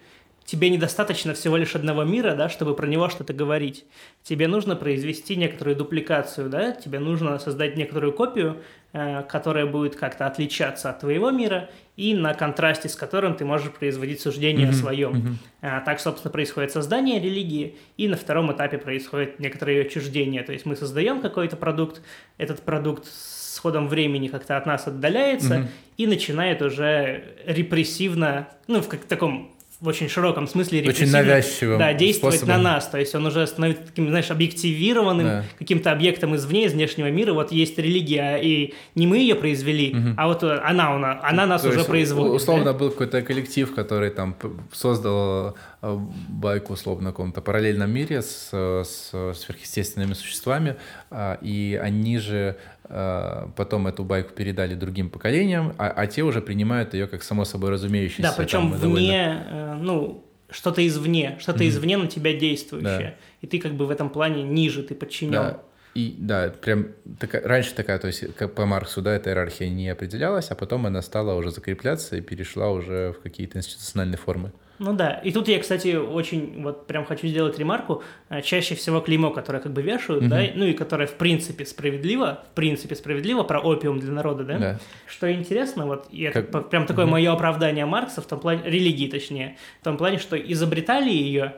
Speaker 1: тебе недостаточно всего лишь одного мира, да, чтобы про него что-то говорить. Тебе нужно произвести некоторую дупликацию, да, тебе нужно создать некоторую копию, э, которая будет как-то отличаться от твоего мира и на контрасте с которым ты можешь производить суждение mm-hmm. о своем. Mm-hmm. Так, собственно, происходит создание религии, и на втором этапе происходит некоторое ее отчуждение. То есть мы создаем какой-то продукт, этот продукт с ходом времени как-то от нас отдаляется mm-hmm. и начинает уже репрессивно, ну, в как таком в очень широком смысле
Speaker 2: очень навязчивым
Speaker 1: да, действовать способом. на нас. То есть он уже становится таким, знаешь, объективированным да. каким-то объектом извне, из внешнего мира. Вот есть религия, и не мы ее произвели, угу. а вот она, она, она нас То уже производит.
Speaker 2: Условно да? был какой-то коллектив, который там создал э, байку условно в каком-то параллельном мире с, с сверхъестественными существами, а, и они же Э, потом эту байку передали другим поколениям, а, а те уже принимают ее как само собой разумеющееся.
Speaker 1: Да, причем там, вне, довольно... Э, ну, что-то извне, что-то mm-hmm. извне на тебя действующее. Да. И ты как бы в этом плане ниже, ты подчинен.
Speaker 2: Да. И да, прям такая, раньше такая, то есть как по Марксу, да, эта иерархия не определялась, а потом она стала уже закрепляться и перешла уже в какие-то институциональные формы.
Speaker 1: Ну да, и тут я, кстати, очень вот прям хочу сделать ремарку. Э, чаще всего клеймо, которое как бы вешают, угу. да, ну и которое в принципе справедливо, в принципе справедливо про опиум для народа, да. да. Что интересно, вот и как... это прям такое угу. мое оправдание Маркса в том плане религии, точнее, в том плане, что изобретали ее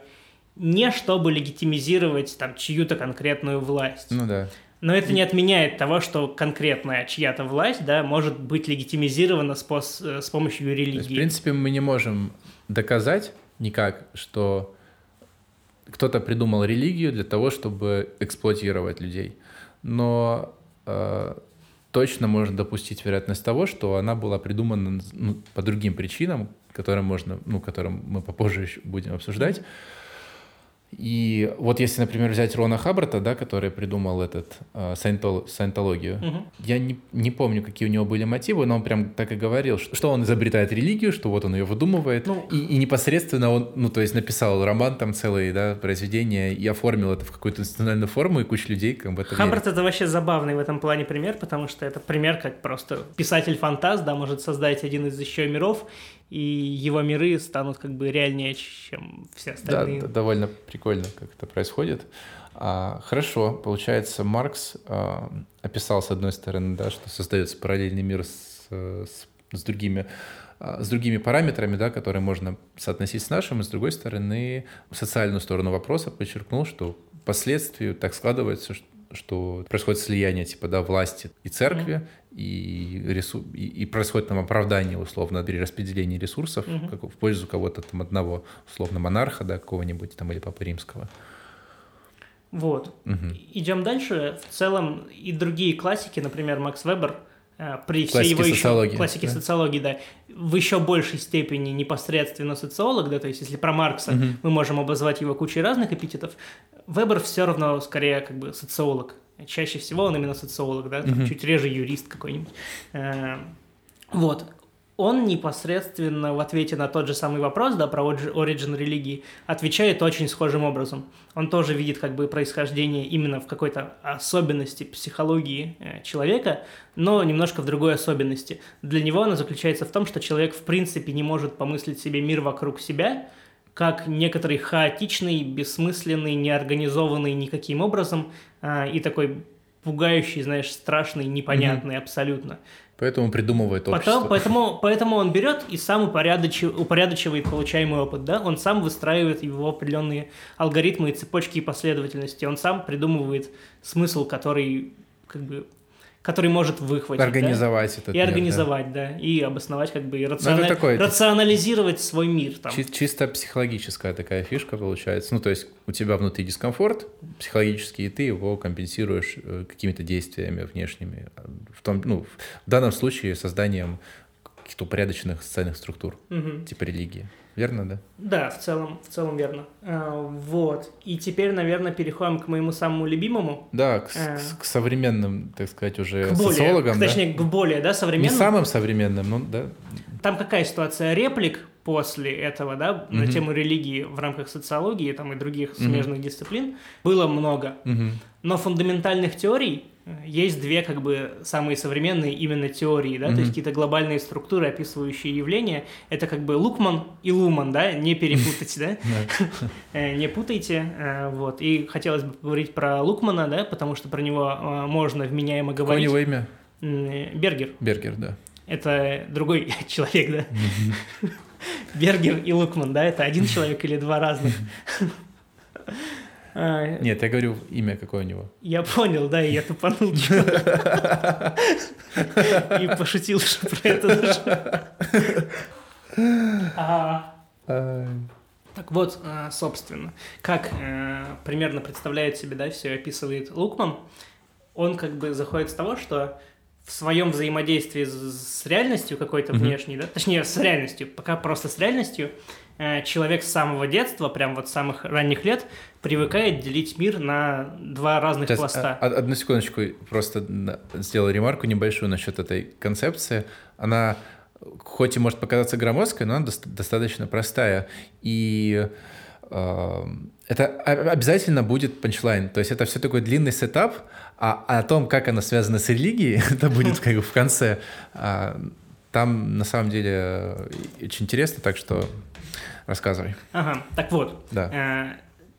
Speaker 1: не чтобы легитимизировать там чью-то конкретную власть.
Speaker 2: Ну да.
Speaker 1: Но это не отменяет того, что конкретная чья-то власть, да, может быть легитимизирована с, пос, э, с помощью религии. Есть,
Speaker 2: в принципе, мы не можем доказать никак, что кто-то придумал религию для того, чтобы эксплуатировать людей. Но э, точно можно допустить вероятность того, что она была придумана ну, по другим причинам, которые можно, ну, которым мы попозже будем обсуждать. И вот если, например, взять Рона Хаббарта, да, который придумал этот э, саентол, саентологию, угу. я не, не помню, какие у него были мотивы, но он прям так и говорил, что, что он изобретает религию, что вот он ее выдумывает, ну, и, и непосредственно он, ну, то есть написал роман там целый, да, произведение, и оформил это в какую-то институциональную форму, и куча людей как бы это
Speaker 1: Хаббарт
Speaker 2: верит.
Speaker 1: это вообще забавный в этом плане пример, потому что это пример, как просто писатель-фантаст, да, может создать один из еще миров, и его миры станут как бы реальнее, чем все остальные.
Speaker 2: Да, довольно прикольно, как это происходит. А, хорошо, получается, Маркс а, описал, с одной стороны, да, что создается параллельный мир с, с, с другими а, с другими параметрами, да, которые можно соотносить с нашим, и с другой стороны, социальную сторону вопроса подчеркнул, что впоследствии так складывается, что, происходит слияние типа да, власти и церкви, и, ресу... и, происходит там оправдание, условно, перераспределение ресурсов
Speaker 1: Мгм.
Speaker 2: как в пользу кого-то там одного, условно, монарха, да, какого-нибудь там или Папы Римского.
Speaker 1: Вот.
Speaker 2: Мгм.
Speaker 1: Идем дальше. В целом и другие классики, например, Макс Вебер, э, при всей
Speaker 2: Классики
Speaker 1: его еще...
Speaker 2: социологии,
Speaker 1: Классики
Speaker 2: да.
Speaker 1: социологии, да. В еще большей степени непосредственно социолог, да, то есть если про Маркса
Speaker 2: Мгм.
Speaker 1: мы можем обозвать его кучей разных эпитетов, Вебер все равно скорее как бы социолог. Чаще всего он именно социолог, да, там
Speaker 2: Мгм.
Speaker 1: чуть реже юрист какой-нибудь. Э, Вот. Он непосредственно в ответе на тот же самый вопрос, да, про origin религии, отвечает очень схожим образом. Он тоже видит как бы происхождение именно в какой-то особенности психологии э, человека, но немножко в другой особенности. Для него она заключается в том, что человек в принципе не может помыслить себе мир вокруг себя, как некоторый хаотичный, бессмысленный, неорганизованный никаким образом а, и такой пугающий, знаешь, страшный, непонятный абсолютно.
Speaker 2: Поэтому придумывает
Speaker 1: Потом,
Speaker 2: общество.
Speaker 1: поэтому, поэтому он берет и сам упорядочи- упорядочивает получаемый опыт, да, он сам выстраивает его определенные алгоритмы и цепочки и последовательности, он сам придумывает смысл, который как бы который может выхватить. да,
Speaker 2: Организовать этот
Speaker 1: и
Speaker 2: мир, да.
Speaker 1: организовать, да. и обосновать, как бы, и
Speaker 2: Ну,
Speaker 1: рациона-
Speaker 2: это такое,
Speaker 1: рационализировать свой мир. Там.
Speaker 2: Чи- Чисто психологическая такая фишка получается. Ну, то есть у тебя внутри дискомфорт психологический, и ты его компенсируешь э, какими-то действиями внешними. В, том, ну, в данном случае созданием каких-то упорядоченных социальных структур,
Speaker 1: Мгм.
Speaker 2: типа религии. Верно, да?
Speaker 1: Да, в целом, в целом верно. А, вот. И теперь, наверное, переходим к моему самому любимому.
Speaker 2: Да, к,
Speaker 1: Э.
Speaker 2: к современным, так сказать, уже
Speaker 1: К более,
Speaker 2: социологам.
Speaker 1: к-
Speaker 2: да?
Speaker 1: точнее, к более, да,
Speaker 2: Не
Speaker 1: современным.
Speaker 2: самым современным, но да.
Speaker 1: Там какая ситуация? Реплик после этого, да, на
Speaker 2: Мгм.
Speaker 1: тему религии в рамках социологии там, и других
Speaker 2: Мгм.
Speaker 1: смежных дисциплин было много.
Speaker 2: Мгм.
Speaker 1: Но фундаментальных теорий есть две, как бы, самые современные именно теории, да, то
Speaker 2: Мгм.
Speaker 1: есть какие-то глобальные структуры, описывающие явления. Это как бы Лукман и Луман, да, не перепутать, да. Э, не путайте, э, вот. И хотелось бы поговорить про Лукмана, да, потому что про него э, можно вменяемо
Speaker 2: Какое
Speaker 1: говорить.
Speaker 2: него имя?
Speaker 1: М, э, Бергер.
Speaker 2: Бергер, да.
Speaker 1: Это другой человек, да? Бергер и Лукман, да? Это один человек или два разных? А,
Speaker 2: Нет, я говорю имя какое у него.
Speaker 1: Я понял, да, и я тупанул. И пошутил что про это даже. А, Так вот, э, собственно, как э, примерно представляет себе, да, все описывает Лукман, он как бы заходит с того, что в своем взаимодействии с, реальностью какой-то
Speaker 2: Мгм.
Speaker 1: внешней, да, точнее, с реальностью, пока просто с реальностью, э, человек с самого детства, прям вот с самых ранних лет, привыкает делить мир на два разных
Speaker 2: Сейчас,
Speaker 1: пласта.
Speaker 2: а- а- одну секундочку, просто сделал ремарку небольшую насчет этой концепции. Она хоть и может показаться громоздкой, но она дос- достаточно простая. И э, это обязательно будет punchline. То есть это все такой длинный setup, а о том, как она связана с религией, это будет как бы в конце. А, Там на самом деле э, очень интересно, так что рассказывай.
Speaker 1: Ага, так вот,
Speaker 2: Да.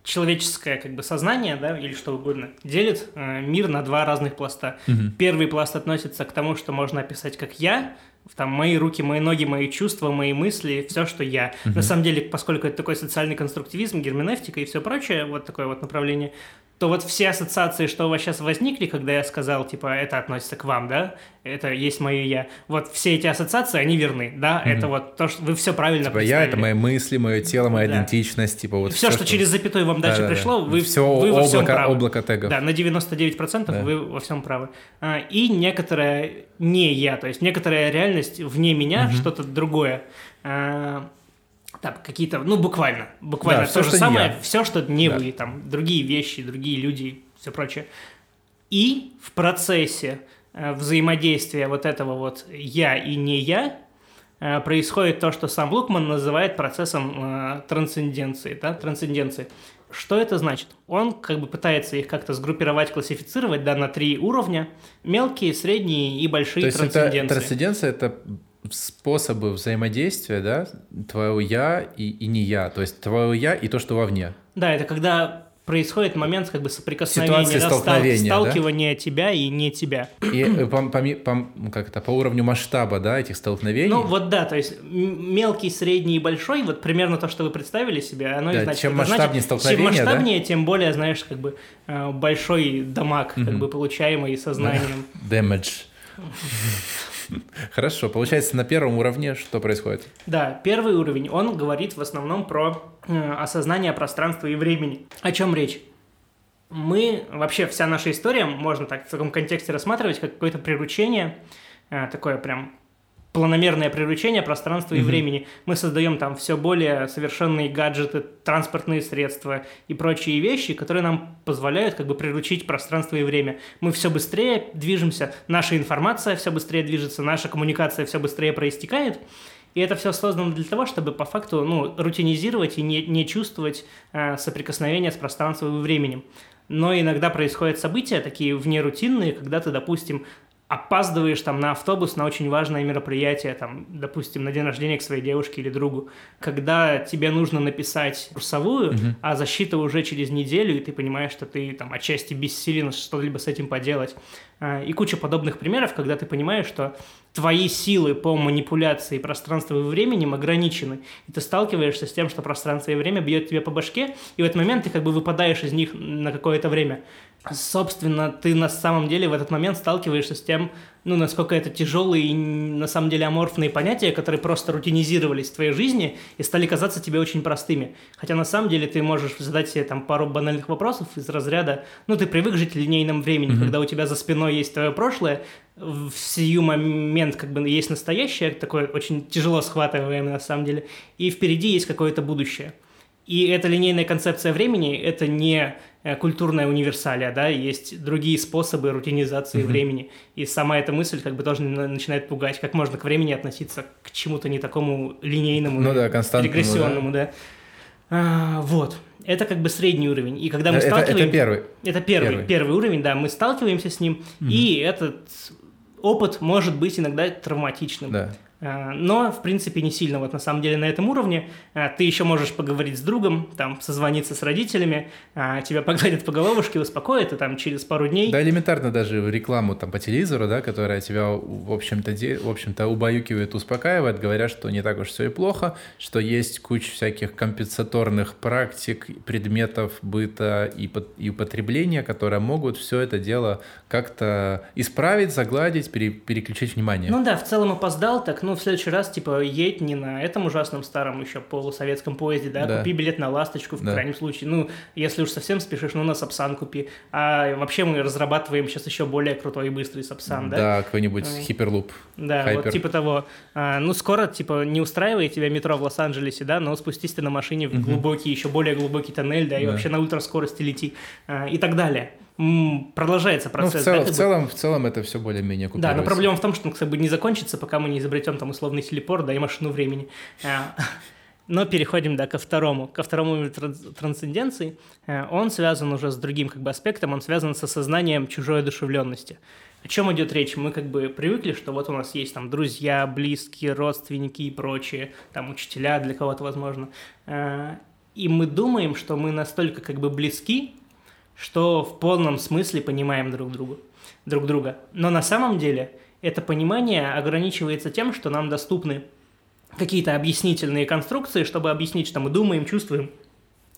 Speaker 1: Человеческое как бы сознание, да, или что угодно, делит э, мир на два разных пласта.
Speaker 2: Мгм.
Speaker 1: Первый пласт относится к тому, что можно описать как я, там мои руки, мои ноги, мои чувства, мои мысли, все, что я. На самом деле, поскольку это такой социальный конструктивизм, герменевтика и все прочее, вот такое вот направление, то вот все ассоциации, что у вас сейчас возникли, когда я сказал, типа, это относится к вам, да, это есть мое я, вот все эти ассоциации, они верны, да,
Speaker 2: Мгм.
Speaker 1: это вот то, что вы все правильно
Speaker 2: Типа я — это
Speaker 1: представили.
Speaker 2: мои мысли, мое тело, моя
Speaker 1: Да.
Speaker 2: идентичность, типа вот
Speaker 1: все, что, через запятую вам дальше
Speaker 2: Да-да-да.
Speaker 1: пришло, вы,
Speaker 2: все
Speaker 1: вы во всем
Speaker 2: облако,
Speaker 1: правы.
Speaker 2: облако тегов.
Speaker 1: Да, на 99%
Speaker 2: Да.
Speaker 1: вы во всем правы. А, И некоторая не я, то есть некоторая реальность вне меня,
Speaker 2: Мгм.
Speaker 1: что-то другое. А, Там какие-то, ну буквально, буквально
Speaker 2: Да,
Speaker 1: то
Speaker 2: всё,
Speaker 1: же самое,
Speaker 2: я.
Speaker 1: все, что не
Speaker 2: Да.
Speaker 1: вы, там другие вещи, другие люди, все прочее. И в процессе э, взаимодействия вот этого вот я и не я э, происходит то, что сам Лукман называет процессом э, трансценденции, да, трансценденции. Что это значит? Он как бы пытается их как-то сгруппировать, классифицировать, да, на три уровня. Мелкие, средние и большие
Speaker 2: То есть это трансценденция — это способы взаимодействия, да, твоего «я» и, и не «я», то есть твоего «я» и то, что вовне.
Speaker 1: Да, это когда происходит момент как бы соприкосновения,
Speaker 2: Ситуации
Speaker 1: да,
Speaker 2: столкновения, да?
Speaker 1: сталкивания тебя и не тебя.
Speaker 2: И по, поми- по- как это, по уровню масштаба, да, этих столкновений.
Speaker 1: Ну вот да, то есть мелкий, средний и большой, вот примерно то, что вы представили себе, оно и
Speaker 2: Да,
Speaker 1: значит.
Speaker 2: чем
Speaker 1: Это значит,
Speaker 2: масштабнее столкновение,
Speaker 1: Чем
Speaker 2: да?
Speaker 1: масштабнее, тем более, знаешь, как бы э, большой дамаг, как
Speaker 2: Мгм.
Speaker 1: бы получаемый сознанием.
Speaker 2: Damage. Хорошо, получается, на первом уровне что происходит?
Speaker 1: Да, первый уровень, он говорит в основном про э, осознание пространства и времени. О чем речь? Мы, вообще вся наша история, можно так в таком контексте рассматривать, как какое-то приручение, э, такое прям планомерное приручение пространства и времени. Мы создаем там все более совершенные гаджеты, транспортные средства и прочие вещи, которые нам позволяют как бы приручить пространство и время. Мы все быстрее движемся, наша информация все быстрее движется, наша коммуникация все быстрее проистекает. И это все создано для того, чтобы по факту ну, рутинизировать и не, не чувствовать э, соприкосновения с пространством и временем. Но иногда происходят события такие внерутинные, когда ты, допустим, опаздываешь там на автобус на очень важное мероприятие, там, допустим, на день рождения к своей девушке или другу, когда тебе нужно написать курсовую, угу. а защита уже через неделю, и ты понимаешь, что ты там отчасти бессилен что-либо с этим поделать. А, и куча подобных примеров, когда ты понимаешь, что твои силы по манипуляции пространства и временем ограничены, и ты сталкиваешься с тем, что пространство и время бьет тебе по башке, и в этот момент ты как бы выпадаешь из них на какое-то время собственно, ты на самом деле в этот момент сталкиваешься с тем, ну, насколько это тяжелые и на самом деле аморфные понятия, которые просто рутинизировались в твоей жизни и стали казаться тебе очень простыми. Хотя на самом деле ты можешь задать себе там пару банальных вопросов из разряда, ну, ты привык жить в линейном времени, mm-hmm. когда у тебя за спиной есть твое прошлое, в сию момент как бы есть настоящее, такое очень тяжело схватываемое на самом деле, и впереди есть какое-то будущее. И эта линейная концепция времени – это не культурная универсалия, да, есть другие способы рутинизации mm-hmm. времени. И сама эта мысль как бы тоже начинает пугать, как можно к времени относиться к чему-то не такому линейному,
Speaker 2: ну, да,
Speaker 1: регрессионному, да. да. А, вот. Это как бы средний уровень. И когда мы это, сталкиваемся...
Speaker 2: Это первый.
Speaker 1: Это первый, первый. первый уровень, да. Мы сталкиваемся с ним, mm-hmm. и этот опыт может быть иногда травматичным. Да. Э, но, в принципе, не сильно вот на самом деле на этом уровне. Э, ты еще можешь поговорить с другом, там, созвониться с родителями, э, тебя погладят по головушке, успокоят, и там через пару дней...
Speaker 2: Да, элементарно даже рекламу там по телевизору, да, которая тебя, в общем-то, де... в общем-то убаюкивает, успокаивает, говорят, что не так уж все и плохо, что есть куча всяких компенсаторных практик, предметов быта и, под... и употребления, которые могут все это дело как-то исправить, загладить, пере... переключить внимание.
Speaker 1: Ну да, в целом опоздал, так ну, в следующий раз, типа, едь не на этом ужасном старом еще полусоветском поезде, да, да. купи билет на «Ласточку» в да. крайнем случае. Ну, если уж совсем спешишь, ну, на «Сапсан» купи. А вообще мы разрабатываем сейчас еще более крутой и быстрый «Сапсан», да?
Speaker 2: Да, какой-нибудь «Хиперлуп».
Speaker 1: Да, Хайпер. вот типа того. А, ну, скоро, типа, не устраивает тебя метро в Лос-Анджелесе, да, но спустись ты на машине в глубокий, еще более глубокий тоннель, да, и да. вообще на ультраскорости лети а, и так далее продолжается процесс.
Speaker 2: Ну, в, цел, да, в, целом, в целом это все более-менее
Speaker 1: Да, но проблема в том, что он как бы не закончится, пока мы не изобретем там условный телепорт, да, и машину времени. А, но переходим, да, ко второму, ко второму трансценденции. А, он связан уже с другим как бы аспектом, он связан с осознанием чужой одушевленности. О чем идет речь? Мы как бы привыкли, что вот у нас есть там друзья, близкие, родственники и прочие, там учителя для кого-то, возможно. А, и мы думаем, что мы настолько как бы близки, что в полном смысле понимаем друг друга, друг друга. Но на самом деле это понимание ограничивается тем, что нам доступны какие-то объяснительные конструкции, чтобы объяснить, что мы думаем, чувствуем,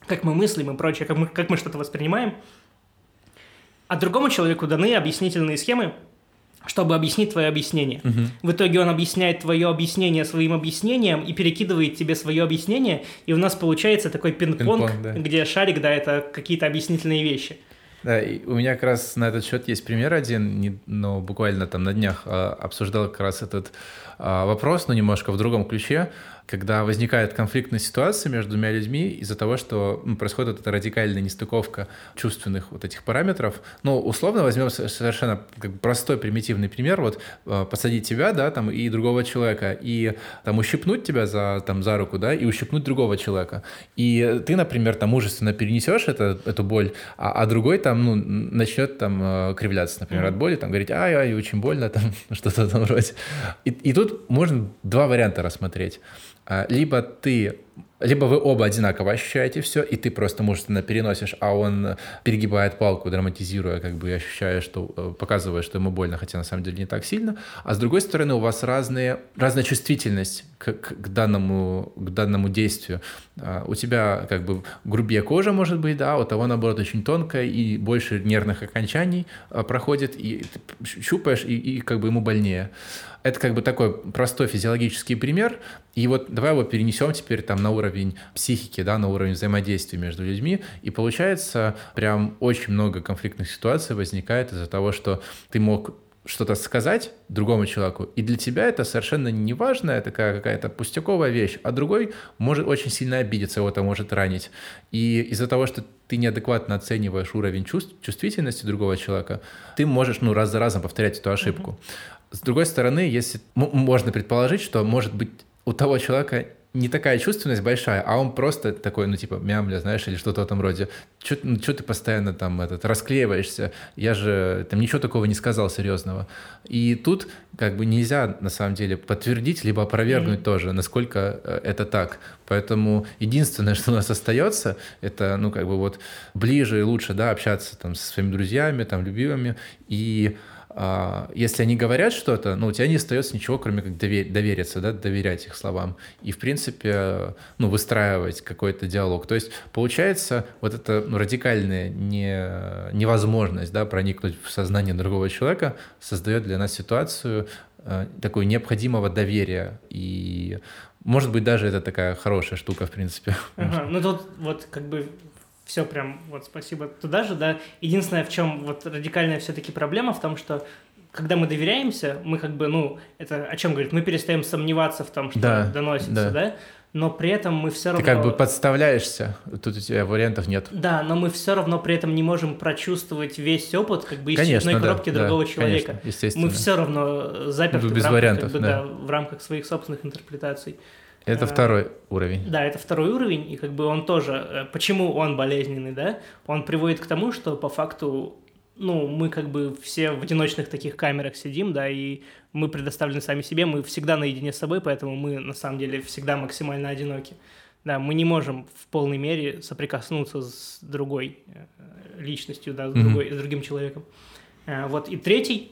Speaker 1: как мы мыслим и прочее, как мы, как мы что-то воспринимаем. А другому человеку даны объяснительные схемы, чтобы объяснить твое объяснение. Угу. В итоге он объясняет твое объяснение своим объяснением и перекидывает тебе свое объяснение, и у нас получается такой пинг-понг, пинг да. где шарик, да, это какие-то объяснительные вещи.
Speaker 2: Да, и у меня как раз на этот счет есть пример один, но буквально там на днях а, обсуждал как раз этот а, вопрос, но немножко в другом ключе когда возникает конфликтная ситуация между двумя людьми из-за того, что ну, происходит вот эта радикальная нестыковка чувственных вот этих параметров. Ну, условно возьмем совершенно как бы простой примитивный пример, вот э, посадить тебя, да, там, и другого человека, и там ущипнуть тебя за, там, за руку, да, и ущипнуть другого человека. И ты, например, там мужественно перенесешь это, эту боль, а, а другой там, ну, начнет там э, кривляться, например, mm-hmm. от боли, там, говорить, ай, ай, очень больно, там, что-то там вроде. И, и тут можно два варианта рассмотреть. А, либо ты либо вы оба одинаково ощущаете все, и ты просто мужественно переносишь, а он перегибает палку, драматизируя, как бы ощущая, что э, показывая, что ему больно, хотя на самом деле не так сильно. А с другой стороны, у вас разные, разная чувствительность к, к, данному, к данному действию. А, у тебя как бы грубее кожа может быть, да, у того наоборот очень тонкая и больше нервных окончаний а, проходит, и щупаешь, и, и как бы ему больнее. Это как бы такой простой физиологический пример. И вот давай его перенесем теперь там на уровень психики, да, на уровень взаимодействия между людьми. И получается, прям очень много конфликтных ситуаций возникает из-за того, что ты мог что-то сказать другому человеку, и для тебя это совершенно неважная такая какая-то пустяковая вещь, а другой может очень сильно обидеться, его это может ранить. И из-за того, что ты неадекватно оцениваешь уровень чувств, чувствительности другого человека, ты можешь ну, раз за разом повторять эту ошибку. Mm-hmm. С другой стороны, если можно предположить, что, может быть, у того человека не такая чувственность большая, а он просто такой, ну, типа, мямля, знаешь, или что-то в этом роде. Что ну, ты постоянно там этот, расклеиваешься? Я же там ничего такого не сказал серьезного. И тут как бы нельзя, на самом деле, подтвердить, либо опровергнуть mm-hmm. тоже, насколько э, это так. Поэтому единственное, что у нас остается, это, ну, как бы вот ближе и лучше, да, общаться там со своими друзьями, там, любимыми, и если они говорят что-то, ну, у тебя не остается ничего, кроме как довер- довериться, да, доверять их словам. И, в принципе, ну, выстраивать какой-то диалог. То есть, получается, вот эта ну, радикальная не, невозможность, да, проникнуть в сознание другого человека создает для нас ситуацию э, такой необходимого доверия. И, может быть, даже это такая хорошая штука, в принципе.
Speaker 1: Ага, ну, тут вот как бы все прям, вот спасибо туда же, да. Единственное, в чем вот радикальная все-таки проблема в том, что когда мы доверяемся, мы как бы, ну, это о чем говорит, мы перестаем сомневаться в том, что да, доносится, да. да? но при этом мы все равно...
Speaker 2: Ты как бы подставляешься, тут у тебя вариантов нет.
Speaker 1: Да, но мы все равно при этом не можем прочувствовать весь опыт как бы из конечно, черепной коробки да, другого да, человека. Конечно, естественно. Мы все равно заперты Без в, рамках, вариантов, как бы, да. Да, в рамках своих собственных интерпретаций.
Speaker 2: Это а, второй уровень.
Speaker 1: Да, это второй уровень, и как бы он тоже, э, почему он болезненный, да? Он приводит к тому, что по факту, ну, мы как бы все в одиночных таких камерах сидим, да, и мы предоставлены сами себе, мы всегда наедине с собой, поэтому мы на самом деле всегда максимально одиноки. Да, мы не можем в полной мере соприкоснуться с другой э, личностью, да, с, другой, mm-hmm. с другим человеком. Э, вот, и третий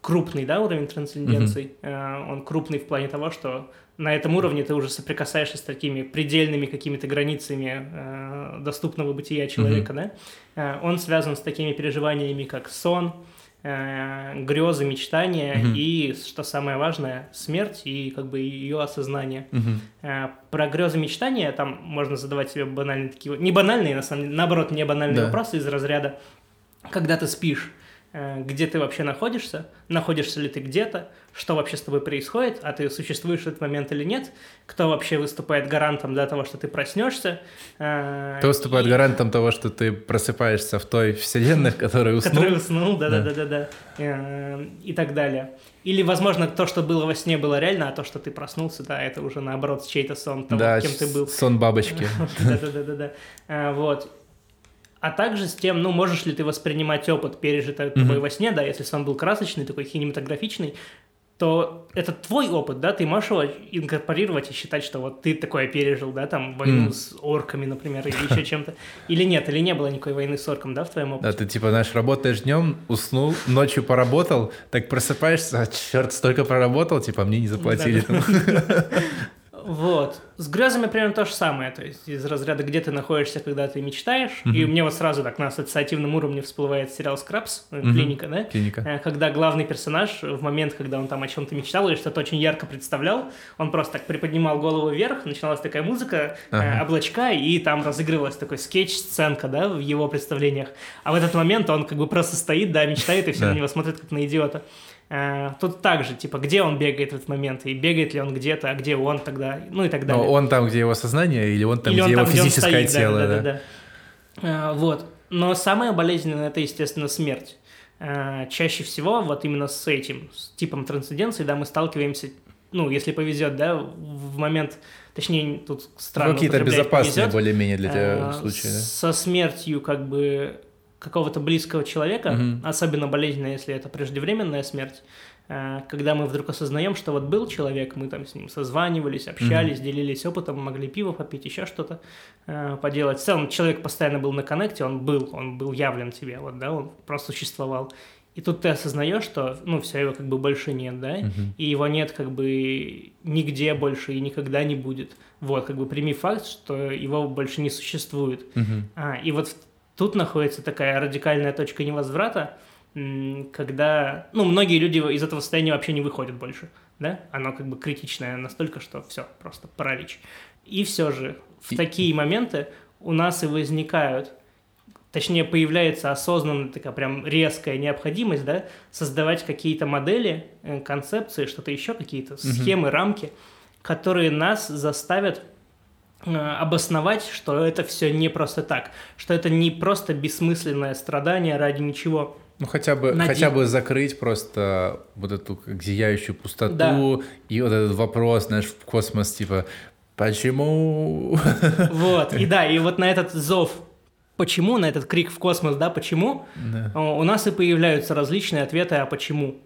Speaker 1: крупный, да, уровень трансценденции, mm-hmm. он крупный в плане того, что на этом уровне ты уже соприкасаешься с такими предельными какими-то границами э, доступного бытия человека, mm-hmm. да, э, он связан с такими переживаниями, как сон, э, грезы, мечтания mm-hmm. и, что самое важное, смерть и как бы ее осознание. Mm-hmm. Э, про грезы, мечтания там можно задавать себе банальные такие, не банальные, на самом деле, наоборот, не банальные да. вопросы из разряда, когда ты спишь, где ты вообще находишься, находишься ли ты где-то, что вообще с тобой происходит, а ты существуешь в этот момент или нет, кто вообще выступает гарантом для того, что ты проснешься.
Speaker 2: Э, кто выступает и... гарантом того, что ты просыпаешься в той вселенной, в которой уснул.
Speaker 1: Который уснул, да-да-да-да. Э, и так далее. Или, возможно, то, что было во сне, было реально, а то, что ты проснулся, да, это уже, наоборот, чей-то сон того, да, кем ты был.
Speaker 2: сон бабочки.
Speaker 1: Да-да-да-да. Вот а также с тем, ну, можешь ли ты воспринимать опыт, пережитый mm-hmm. тобой во сне, да, если сон был красочный, такой кинематографичный, то это твой опыт, да, ты можешь его инкорпорировать и считать, что вот ты такое пережил, да, там войну mm. с орками, например, или еще чем-то. Или нет, или не было никакой войны с орком, да, в твоем опыте?
Speaker 2: Да, ты типа, знаешь, работаешь днем, уснул, ночью поработал, так просыпаешься, а черт, столько проработал, типа, мне не заплатили.
Speaker 1: Вот. С грезами примерно то же самое. То есть из разряда, где ты находишься, когда ты мечтаешь. Mm-hmm. И меня вот сразу так на ассоциативном уровне всплывает сериал «Скрабс», mm-hmm. клиника, да?
Speaker 2: Клиника.
Speaker 1: Э, когда главный персонаж в момент, когда он там о чем-то мечтал или что-то очень ярко представлял, он просто так приподнимал голову вверх, начиналась такая музыка, uh-huh. э, облачка, и там разыгрывалась такой скетч-сценка, да, в его представлениях. А в этот момент он как бы просто стоит, да, мечтает, и все на него смотрят как на идиота. Э, тут также, типа, где он бегает в этот момент, и бегает ли он где-то, а где он тогда, ну и так далее.
Speaker 2: Но он там, где его сознание, или он там, или где он его там, физическое где он стоит, тело, да. да, да, да.
Speaker 1: да. Вот. Но самое болезненное – это, естественно, смерть. Э, чаще всего вот именно с этим, с типом трансценденции, да, мы сталкиваемся, ну, если повезет, да, в момент, точнее, тут странно
Speaker 2: Ну, какие-то безопасные более-менее для тебя случаи, да?
Speaker 1: Со смертью, как бы, какого-то близкого человека, угу. особенно болезненно, если это преждевременная смерть, э, когда мы вдруг осознаем, что вот был человек, мы там с ним созванивались, общались, mm-hmm. делились опытом, могли пиво попить, еще что-то э, поделать. В целом человек постоянно был на коннекте, он был, он был явлен тебе, вот, да, он просто существовал. И тут ты осознаешь, что, ну, все его как бы больше нет, да, uh-huh. и его нет как бы нигде больше и никогда не будет. Вот, как бы прими факт, что его больше не существует. Uh-huh. А, и вот тут находится такая радикальная точка невозврата, когда, ну, многие люди из этого состояния вообще не выходят больше, да, оно как бы критичное настолько, что все, просто паралич. И все же в и... такие моменты у нас и возникают точнее, появляется осознанная такая прям резкая необходимость, да, создавать какие-то модели, э, концепции, что-то еще, какие-то схемы, рамки, которые нас заставят обосновать, что это все не просто так, что это не просто бессмысленное страдание ради ничего.
Speaker 2: Ну, хотя бы, Нади... хотя бы закрыть просто вот эту зияющую пустоту да. и вот этот вопрос, знаешь, в космос, типа, почему?
Speaker 1: Вот, и да, и вот на этот зов почему, на этот крик в космос, да, почему, да. у нас и появляются различные ответы, а почему.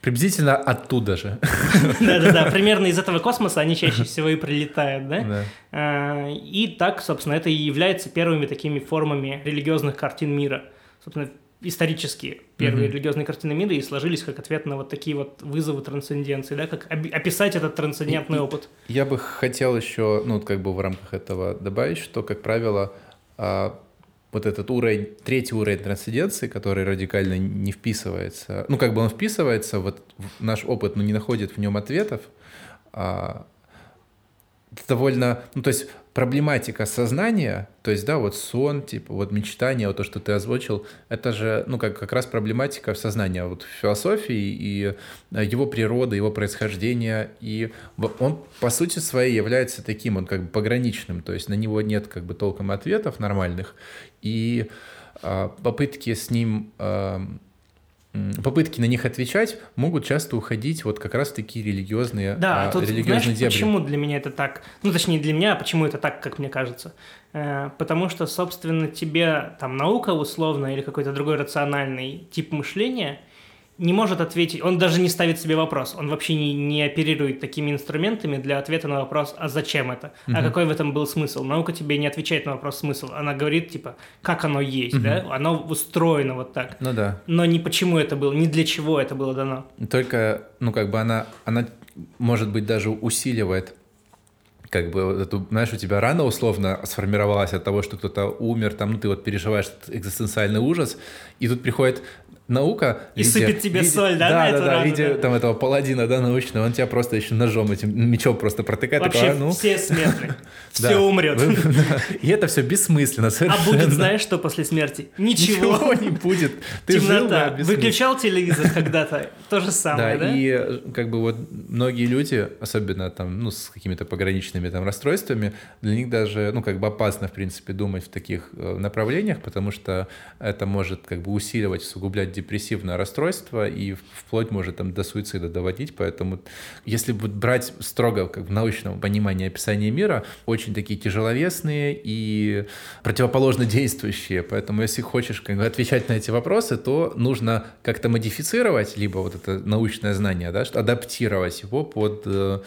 Speaker 2: Приблизительно оттуда же.
Speaker 1: Да-да-да, примерно из этого космоса они чаще всего и прилетают, да? А, и так, собственно, это и является первыми такими формами религиозных картин мира. Собственно, исторические первые религиозные картины мира и сложились как ответ на вот такие вот вызовы трансценденции, да, как описать этот трансцендентный опыт.
Speaker 2: Я бы хотел еще, ну, как бы в рамках этого добавить, что, как правило, а, вот этот уровень, третий уровень трансценденции, который радикально не вписывается, ну, как бы он вписывается, вот наш опыт, но не находит в нем ответов, а, довольно, ну, то есть проблематика сознания, то есть, да, вот сон, типа, вот мечтание, вот то, что ты озвучил, это же, ну, как, как раз проблематика сознания, вот философии и э, его природа, его происхождение, и он, по сути своей, является таким, он как бы пограничным, то есть на него нет как бы толком ответов нормальных, и а, попытки с ним а, попытки на них отвечать могут часто уходить вот как раз такие религиозные,
Speaker 1: да, а, тут, религиозные знаешь, дебри. почему для меня это так? Ну, точнее, для меня, почему это так, как мне кажется? Э, потому что, собственно, тебе там наука условно или какой-то другой рациональный тип мышления не может ответить, он даже не ставит себе вопрос, он вообще не, не оперирует такими инструментами для ответа на вопрос, а зачем это, угу. а какой в этом был смысл. Наука тебе не отвечает на вопрос смысл, она говорит типа, как оно есть, угу. да, оно устроено вот так.
Speaker 2: Ну да.
Speaker 1: Но не почему это было, не для чего это было дано.
Speaker 2: Только, ну как бы она, она может быть даже усиливает как бы, эту, знаешь, у тебя рана условно сформировалась от того, что кто-то умер, там, ну, ты вот переживаешь этот экзистенциальный ужас, и тут приходит наука...
Speaker 1: И виде, сыпет тебе виде, соль, да,
Speaker 2: да,
Speaker 1: на
Speaker 2: да,
Speaker 1: эту
Speaker 2: да,
Speaker 1: рану,
Speaker 2: да? там этого паладина, да, научного, он тебя просто еще ножом этим мечом просто протыкает.
Speaker 1: Вообще такой, а, ну... все смертны, все умрет.
Speaker 2: И это все бессмысленно
Speaker 1: совершенно. А будет, знаешь, что после смерти? Ничего.
Speaker 2: Ничего не будет.
Speaker 1: Ты Темнота. Выключал телевизор когда-то, то же самое, да?
Speaker 2: и как бы вот многие люди, особенно там, ну, с какими-то пограничными там расстройствами, для них даже, ну, как бы опасно, в принципе, думать в таких э, направлениях, потому что это может как бы усиливать, усугублять депрессивное расстройство и вплоть может там до суицида доводить, поэтому если вот брать строго как в научном понимании описания мира, очень такие тяжеловесные и противоположно действующие, поэтому если хочешь как бы, отвечать на эти вопросы, то нужно как-то модифицировать либо вот это научное знание, да, что адаптировать его под э,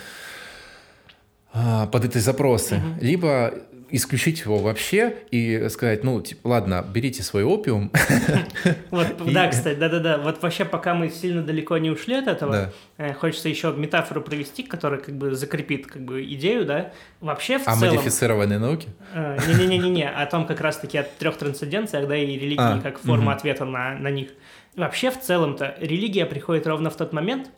Speaker 2: а, под эти запросы, угу. либо исключить его вообще и сказать, ну, типа, ладно, берите свой опиум.
Speaker 1: Вот, да, кстати, да-да-да. Вот вообще, пока мы сильно далеко не ушли от этого, э, хочется еще метафору провести, которая как бы закрепит как бы идею, да. Вообще в целом...
Speaker 2: О модифицированной науке?
Speaker 1: Э, не-не-не-не, о том как раз-таки от трех трансценденциях, да, и религии а, как форма ответа на них. Вообще, в целом-то, религия приходит ровно в тот момент,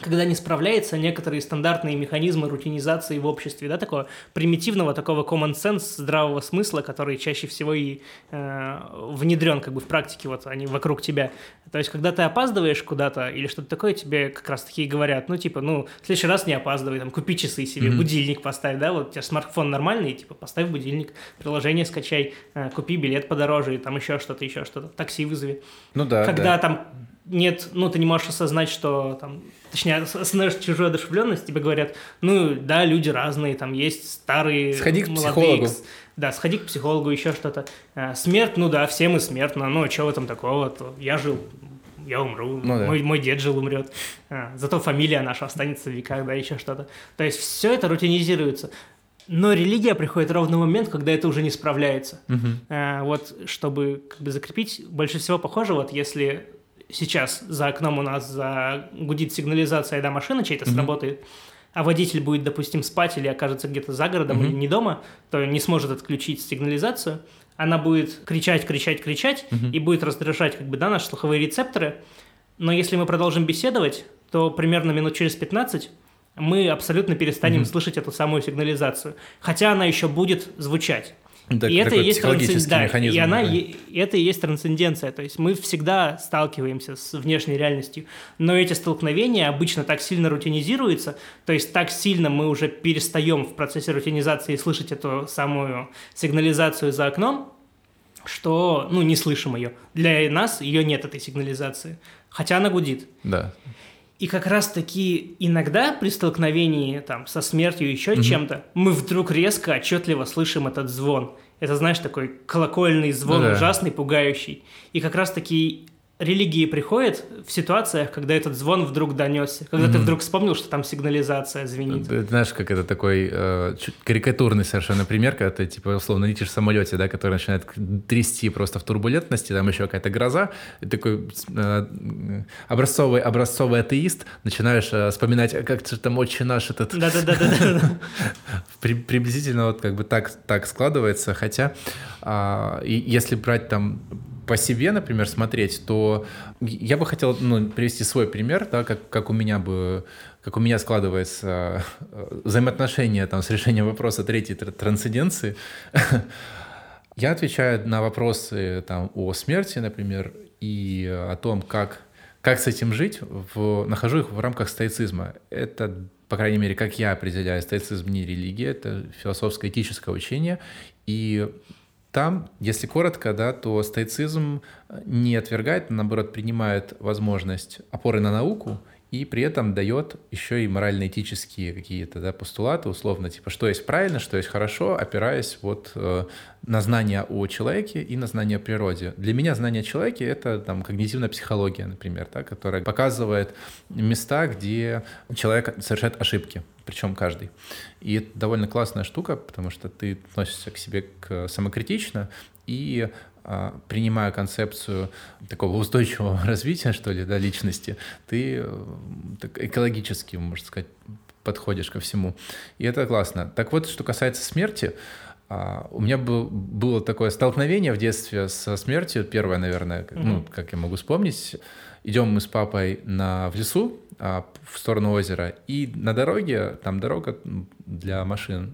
Speaker 1: когда не справляются некоторые стандартные механизмы рутинизации в обществе, да, такого примитивного, такого common sense, здравого смысла, который чаще всего и э, внедрен как бы в практике, вот они вокруг тебя. То есть, когда ты опаздываешь куда-то или что-то такое, тебе как раз таки говорят, ну, типа, ну, в следующий раз не опаздывай, там, купи часы себе, mm-hmm. будильник поставь, да, вот у тебя смартфон нормальный, типа, поставь будильник, приложение скачай, э, купи билет подороже, и там еще что-то, еще что-то, такси вызови.
Speaker 2: Ну да,
Speaker 1: Когда
Speaker 2: да.
Speaker 1: там нет, ну, ты не можешь осознать, что там, точнее, осознаешь чужую одушевленность, тебе говорят, ну, да, люди разные, там есть старые,
Speaker 2: Сходи к молодые, психологу.
Speaker 1: Да, сходи к психологу, еще что-то. А, смерть, ну да, все мы смертны, ну, а в этом такого? То я жил я умру,
Speaker 2: Ну да.
Speaker 1: мой, мой дед жил, умрет. А, зато фамилия наша останется в веках, да, еще что-то. То есть все это рутинизируется. Но религия приходит ровно в момент, когда это уже не справляется.
Speaker 2: Мгм.
Speaker 1: А, вот, чтобы как бы закрепить, больше всего похоже, вот если сейчас за окном у нас загудит сигнализация, да, машина чья-то
Speaker 2: Мгм.
Speaker 1: сработает, а водитель будет, допустим, спать или окажется где-то за городом
Speaker 2: Мгм.
Speaker 1: или не дома, то не сможет отключить сигнализацию, она будет кричать, кричать, кричать
Speaker 2: Мгм.
Speaker 1: и будет раздражать как бы, да, наши слуховые рецепторы. Но если мы продолжим беседовать, то примерно минут через 15 мы абсолютно перестанем
Speaker 2: Мгм.
Speaker 1: слышать эту самую сигнализацию. Хотя она еще будет звучать.
Speaker 2: Так-
Speaker 1: и это и есть трансцен- да,
Speaker 2: механизм.
Speaker 1: и она
Speaker 2: да.
Speaker 1: и это и есть трансценденция. То есть мы всегда сталкиваемся с внешней реальностью, но эти столкновения обычно так сильно рутинизируются, то есть так сильно мы уже перестаем в процессе рутинизации слышать эту самую сигнализацию за окном, что ну не слышим ее. Для нас ее нет этой сигнализации, хотя она гудит.
Speaker 2: Да.
Speaker 1: И как раз-таки иногда при столкновении там, со смертью еще
Speaker 2: Мгм.
Speaker 1: чем-то, мы вдруг резко, отчетливо слышим этот звон. Это, знаешь, такой колокольный звон,
Speaker 2: Ну да.
Speaker 1: ужасный, пугающий. И как раз-таки религии приходят в ситуациях, когда этот звон вдруг донесся, когда ты
Speaker 2: Мгм.
Speaker 1: вдруг вспомнил, что там сигнализация звенит.
Speaker 2: Ты знаешь, как это такой э, карикатурный совершенно пример, когда ты, типа, условно, летишь в самолете, да, который начинает трясти просто в турбулентности, там еще какая-то гроза, и такой э, образцовый, образцовый атеист, начинаешь э, вспоминать, а как же там отче наш этот
Speaker 1: Да-да-да-да.
Speaker 2: При- приблизительно вот как бы так, так складывается, хотя и если брать там по себе, например, смотреть, то я бы хотел ну, привести свой пример, да, как, как у меня бы как у меня складывается э, взаимоотношение там, с решением вопроса третьей тр- трансценденции. Я отвечаю на вопросы там, о смерти, например, и о том, как, как с этим жить, в, нахожу их в рамках стоицизма. Это, по крайней мере, как я определяю, стоицизм не религия, это философско-этическое учение. И там, если коротко, да, то стоицизм не отвергает, а наоборот, принимает возможность опоры на науку и при этом дает еще и морально-этические какие-то да, постулаты, условно, типа, что есть правильно, что есть хорошо, опираясь вот э, на знания о человеке и на знания о природе. Для меня знание о человеке — это там когнитивная психология, например, да, которая показывает места, где человек совершает ошибки, причем каждый. И это довольно классная штука, потому что ты относишься к себе к самокритично и а, принимая концепцию такого устойчивого развития, что ли, да, личности, ты э, так экологически, можно сказать, подходишь ко всему. И это классно. Так вот, что касается смерти, а, у меня был, было такое столкновение в детстве со смертью. Первое, наверное, как, ну, как я могу вспомнить. Идем мы с папой на, в лесу а, в сторону озера, и на дороге, там дорога для машин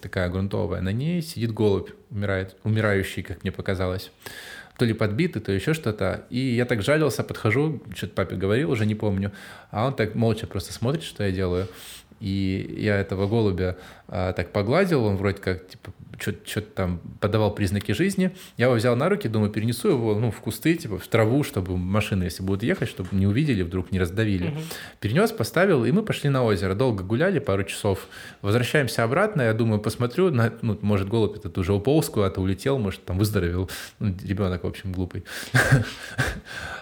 Speaker 2: такая грунтовая, на ней сидит голубь, умирает, умирающий, как мне показалось. То ли подбитый, то еще что-то. И я так жалился, подхожу, что-то папе говорил, уже не помню. А он так молча просто смотрит, что я делаю. И я этого голубя а, так погладил, он вроде как типа что-то там подавал признаки жизни. Я его взял на руки, думаю, перенесу его ну, в кусты, типа в траву, чтобы машины, если будут ехать, чтобы не увидели, вдруг не раздавили.
Speaker 1: Мгм.
Speaker 2: Перенес, поставил, и мы пошли на озеро. Долго гуляли, пару часов. Возвращаемся обратно, я думаю, посмотрю, на, ну, может, голубь этот уже уполз куда-то, улетел, может, там выздоровел. Ну, ребенок, в общем, глупый.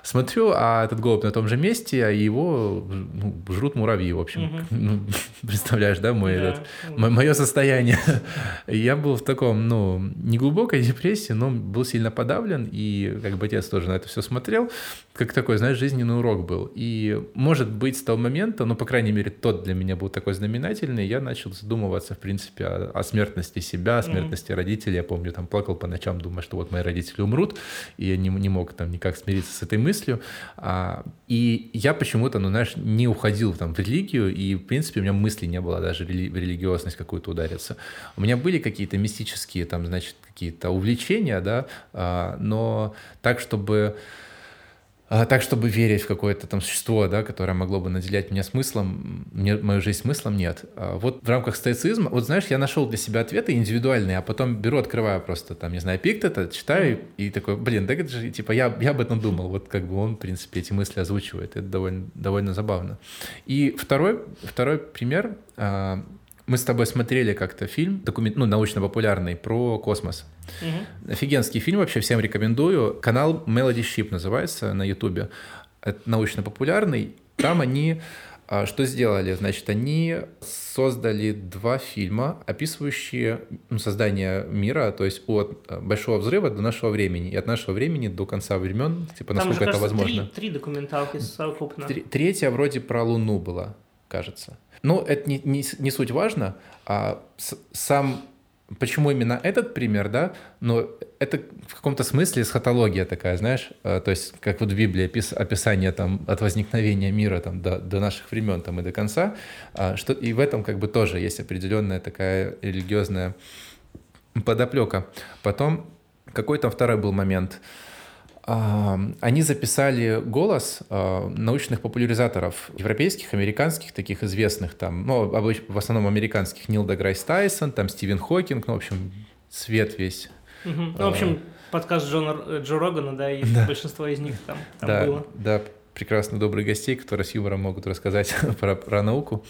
Speaker 2: Смотрю, а этот голубь на том же месте, а его ну, жрут муравьи, в общем. Ну, представляешь, да, мой этот мое состояние. Я был в таком, ну, неглубокой депрессии, но был сильно подавлен, и как бы отец тоже на это все смотрел, как такой, знаешь, жизненный урок был. И, может быть, с того момента, ну, по крайней мере, тот для меня был такой знаменательный, я начал задумываться, в принципе, о, о смертности себя, о смертности родителей. Я помню, там плакал по ночам, думая, что вот мои родители умрут, и я не, не мог там никак смириться с этой мыслью. А, и я почему-то, ну, знаешь, не уходил там в религию, и, в принципе, у меня мысли не было даже рели- в религиозность какую-то удариться. У меня были какие-то мистические, там, значит, какие-то увлечения, да, а, но так, чтобы а, так, чтобы верить в какое-то там существо, да, которое могло бы наделять меня смыслом, мне, мою жизнь смыслом нет. А вот в рамках стоицизма, вот знаешь, я нашел для себя ответы индивидуальные, а потом беру, открываю просто там, не знаю, пикт это, читаю и такой, блин, да это же, типа, я, я об этом думал, вот как бы он, в принципе, эти мысли озвучивает, это довольно, довольно забавно. И второй, второй пример, мы с тобой смотрели как-то фильм, документ, ну, научно-популярный, про космос.
Speaker 1: Мгм.
Speaker 2: Офигенский фильм, вообще всем рекомендую. Канал Melody Ship называется на Ютубе. научно-популярный, там они а, что сделали? Значит, они создали два фильма, описывающие ну, создание мира, то есть от э, Большого взрыва до нашего времени, и от нашего времени до конца времен, типа,
Speaker 1: Там
Speaker 2: насколько
Speaker 1: же,
Speaker 2: это
Speaker 1: кажется,
Speaker 2: возможно.
Speaker 1: Три, три документалки совокупно.
Speaker 2: Тр- Третья вроде про Луну была, кажется. Ну, это не, не, не суть важно, а сам Почему именно этот пример, да? Но это в каком-то смысле эсхатология такая, знаешь, э, то есть как вот в Библии опис- описание там от возникновения мира там до, до наших времен там и до конца, а, что и в этом как бы тоже есть определенная такая религиозная подоплека. Потом какой там второй был момент? А, Они записали голос а, научных популяризаторов европейских, американских, таких известных там, ну, в основном американских, Нил Деграйс Тайсон, там Стивен Хокинг, ну, в общем, свет весь.
Speaker 1: Мгм. Ну, в общем, подкаст Джона, э, Джо Рогана, да, и
Speaker 2: Да.
Speaker 1: большинство из них там, там
Speaker 2: да,
Speaker 1: было.
Speaker 2: да, прекрасно добрых гостей, которые с юмором могут рассказать про, про науку.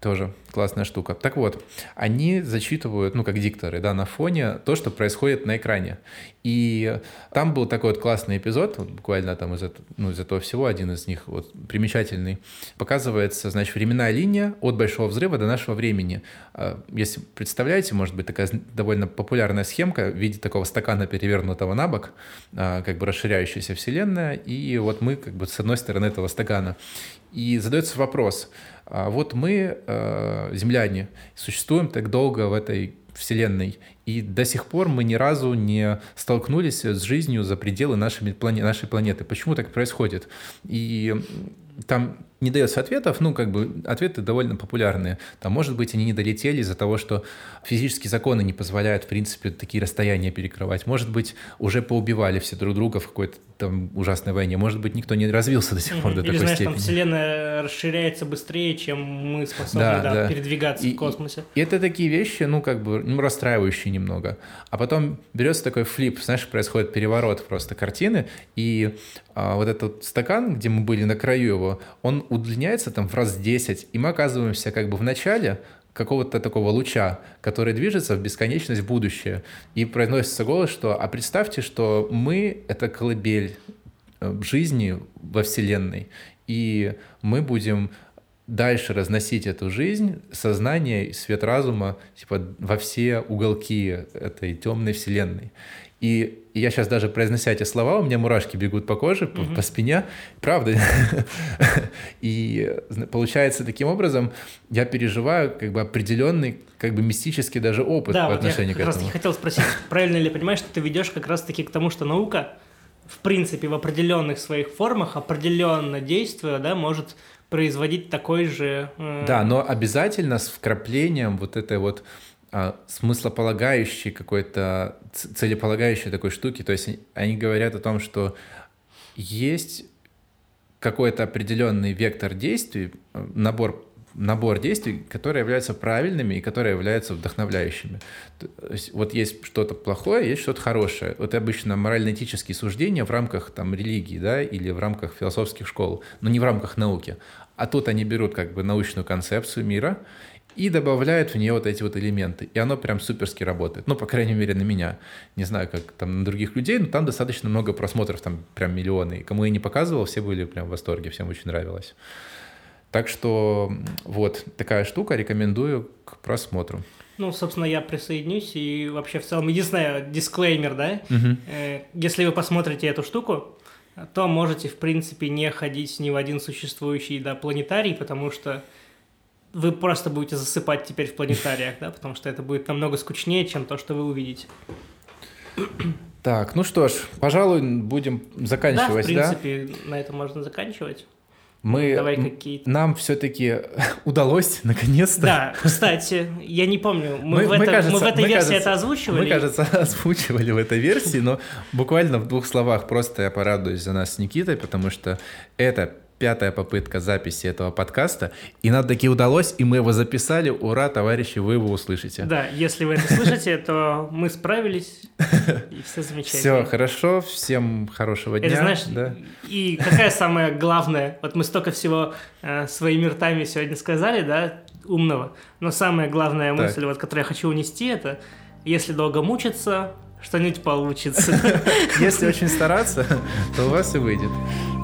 Speaker 2: Тоже классная штука. Так вот, они зачитывают, ну, как дикторы, да, на фоне то, что происходит на экране. И там был такой вот классный эпизод, вот буквально там из, этого- ну, из этого всего, один из них вот примечательный. Показывается, значит, временная линия от Большого взрыва до нашего времени. А, Если представляете, может быть, такая довольно популярная схемка в виде такого стакана, перевернутого на бок, а, как бы расширяющаяся вселенная, и вот мы как бы с одной стороны этого стакана. И задается вопрос, а вот мы, э, земляне, существуем так долго в этой вселенной, и до сих пор мы ни разу не столкнулись с жизнью за пределы нашей, плане- нашей планеты. Почему так происходит? И там не дается ответов, ну, как бы ответы довольно популярные. Там, может быть, они не долетели из-за того, что физические законы не позволяют, в принципе, такие расстояния перекрывать. Может быть, уже поубивали все друг друга в какой-то там ужасной войне. Может быть, никто не развился до сих пор до
Speaker 1: Или,
Speaker 2: такой
Speaker 1: знаешь,
Speaker 2: степени.
Speaker 1: там вселенная расширяется быстрее, чем мы способны
Speaker 2: Да,
Speaker 1: да,
Speaker 2: да.
Speaker 1: передвигаться
Speaker 2: И-
Speaker 1: в космосе.
Speaker 2: И это такие вещи, ну, как бы, ну, расстраивающие немного. А потом берется такой флип, знаешь, происходит переворот просто картины, и а, вот этот стакан, где мы были на краю его, он удлиняется там в раз 10, и мы оказываемся как бы в начале какого-то такого луча, который движется в бесконечность в будущее. И произносится голос, что «А представьте, что мы — это колыбель э, жизни во Вселенной, и мы будем дальше разносить эту жизнь, сознание и свет разума типа, во все уголки этой темной вселенной. И я сейчас даже произнося эти слова, у меня мурашки бегут по коже, по, по спине. Правда. И получается, таким образом я переживаю как бы определенный, как бы мистический даже опыт
Speaker 1: Да,
Speaker 2: по
Speaker 1: вот я
Speaker 2: отношению
Speaker 1: как
Speaker 2: к
Speaker 1: раз
Speaker 2: этому.
Speaker 1: таки хотел спросить, правильно ли понимаешь, что ты ведешь как раз-таки к тому, что наука, в принципе, в определенных своих формах, определенно действуя, да, может производить такой же... э,
Speaker 2: Да, но обязательно с вкраплением вот этой вот а, смыслополагающей какой-то, целеполагающей такой штуки. То есть они- говорят о том, что есть какой-то определенный вектор действий, набор набор действий, которые являются правильными и которые являются вдохновляющими. Есть вот есть что-то плохое, есть что-то хорошее. Вот обычно морально-этические суждения в рамках там, религии да, или в рамках философских школ, но не в рамках науки. А тут они берут как бы научную концепцию мира и добавляют в нее вот эти вот элементы. И оно прям суперски работает. Ну, по крайней мере, на меня. Не знаю, как там на других людей, но там достаточно много просмотров, там прям миллионы. И кому я не показывал, все были прям в восторге, всем очень нравилось. Так что вот такая штука, рекомендую к просмотру.
Speaker 1: Ну, собственно, я присоединюсь, и вообще в целом, единственное, дисклеймер, да, э, если вы посмотрите эту штуку, то можете, в принципе, не ходить ни в один существующий, да, планетарий, потому что вы просто будете засыпать теперь в планетариях, да, потому что это будет намного скучнее, чем то, что вы увидите.
Speaker 2: Так, ну что ж, пожалуй, будем
Speaker 1: Да, в
Speaker 2: заканчивать, да?
Speaker 1: принципе, на этом можно заканчивать.
Speaker 2: Мы,
Speaker 1: Давай какие-то...
Speaker 2: нам все-таки удалось, наконец-то.
Speaker 1: Да, кстати, я не помню, мы,
Speaker 2: Мы-
Speaker 1: в,
Speaker 2: мы,
Speaker 1: это- мы
Speaker 2: кажется,
Speaker 1: в этой
Speaker 2: мы,
Speaker 1: версии
Speaker 2: кажется,
Speaker 1: это озвучивали.
Speaker 2: Мы, кажется, озвучивали в этой версии, но буквально в двух словах просто я порадуюсь за нас с Никитой, потому что это пятая попытка записи этого подкаста, и нам таки удалось, и мы его записали. Ура, товарищи, вы его услышите.
Speaker 1: Да, если вы это слышите, то мы справились, и все замечательно.
Speaker 2: Все, хорошо, всем хорошего дня.
Speaker 1: Это знаешь,
Speaker 2: да.
Speaker 1: и какая самая главная, вот мы столько всего э, своими ртами сегодня сказали, да, умного, но самая главная
Speaker 2: Так.
Speaker 1: мысль, вот, которую я хочу унести, это если долго мучиться, что-нибудь получится.
Speaker 2: Если очень стараться, то у вас и выйдет.